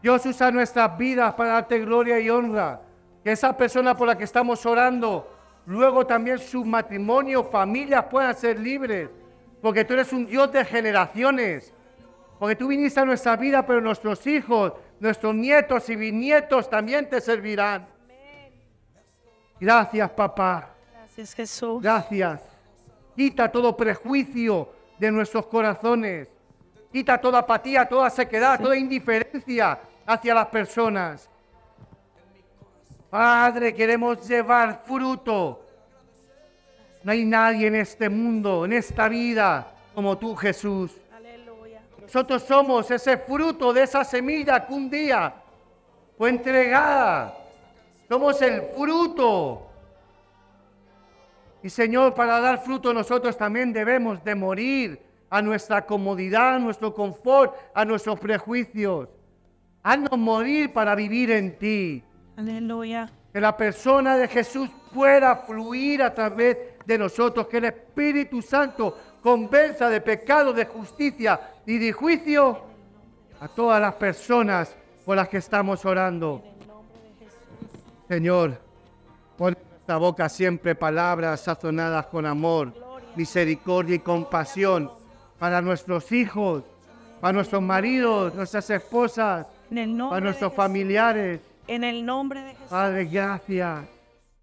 Dios usa nuestras vidas para darte gloria y honra. Que esa persona por la que estamos orando, luego también su matrimonio, familias puedan ser libres. Porque tú eres un Dios de generaciones. Porque tú viniste a nuestra vida, pero nuestros hijos, nuestros nietos y bisnietos también te servirán. Gracias, papá. Gracias, Jesús. Gracias. Quita todo prejuicio de nuestros corazones. Quita toda apatía, toda sequedad, toda indiferencia hacia las personas. Padre, queremos llevar fruto. No hay nadie en este mundo, en esta vida, como tú, Jesús. Nosotros somos ese fruto de esa semilla que un día fue entregada. Somos el fruto. Y Señor, para dar fruto nosotros también debemos de morir a nuestra comodidad, a nuestro confort, a nuestros prejuicios. Haznos morir para vivir en ti. Aleluya. Que la persona de Jesús pueda fluir a través de nosotros. Que el Espíritu Santo convenza de pecado, de justicia y de juicio a todas las personas por las que estamos orando. Señor, pon en nuestra boca siempre palabras sazonadas con amor, misericordia y compasión para nuestros hijos, para nuestros maridos, nuestras esposas, para nuestros familiares. En el nombre de Jesús. Padre, gracias.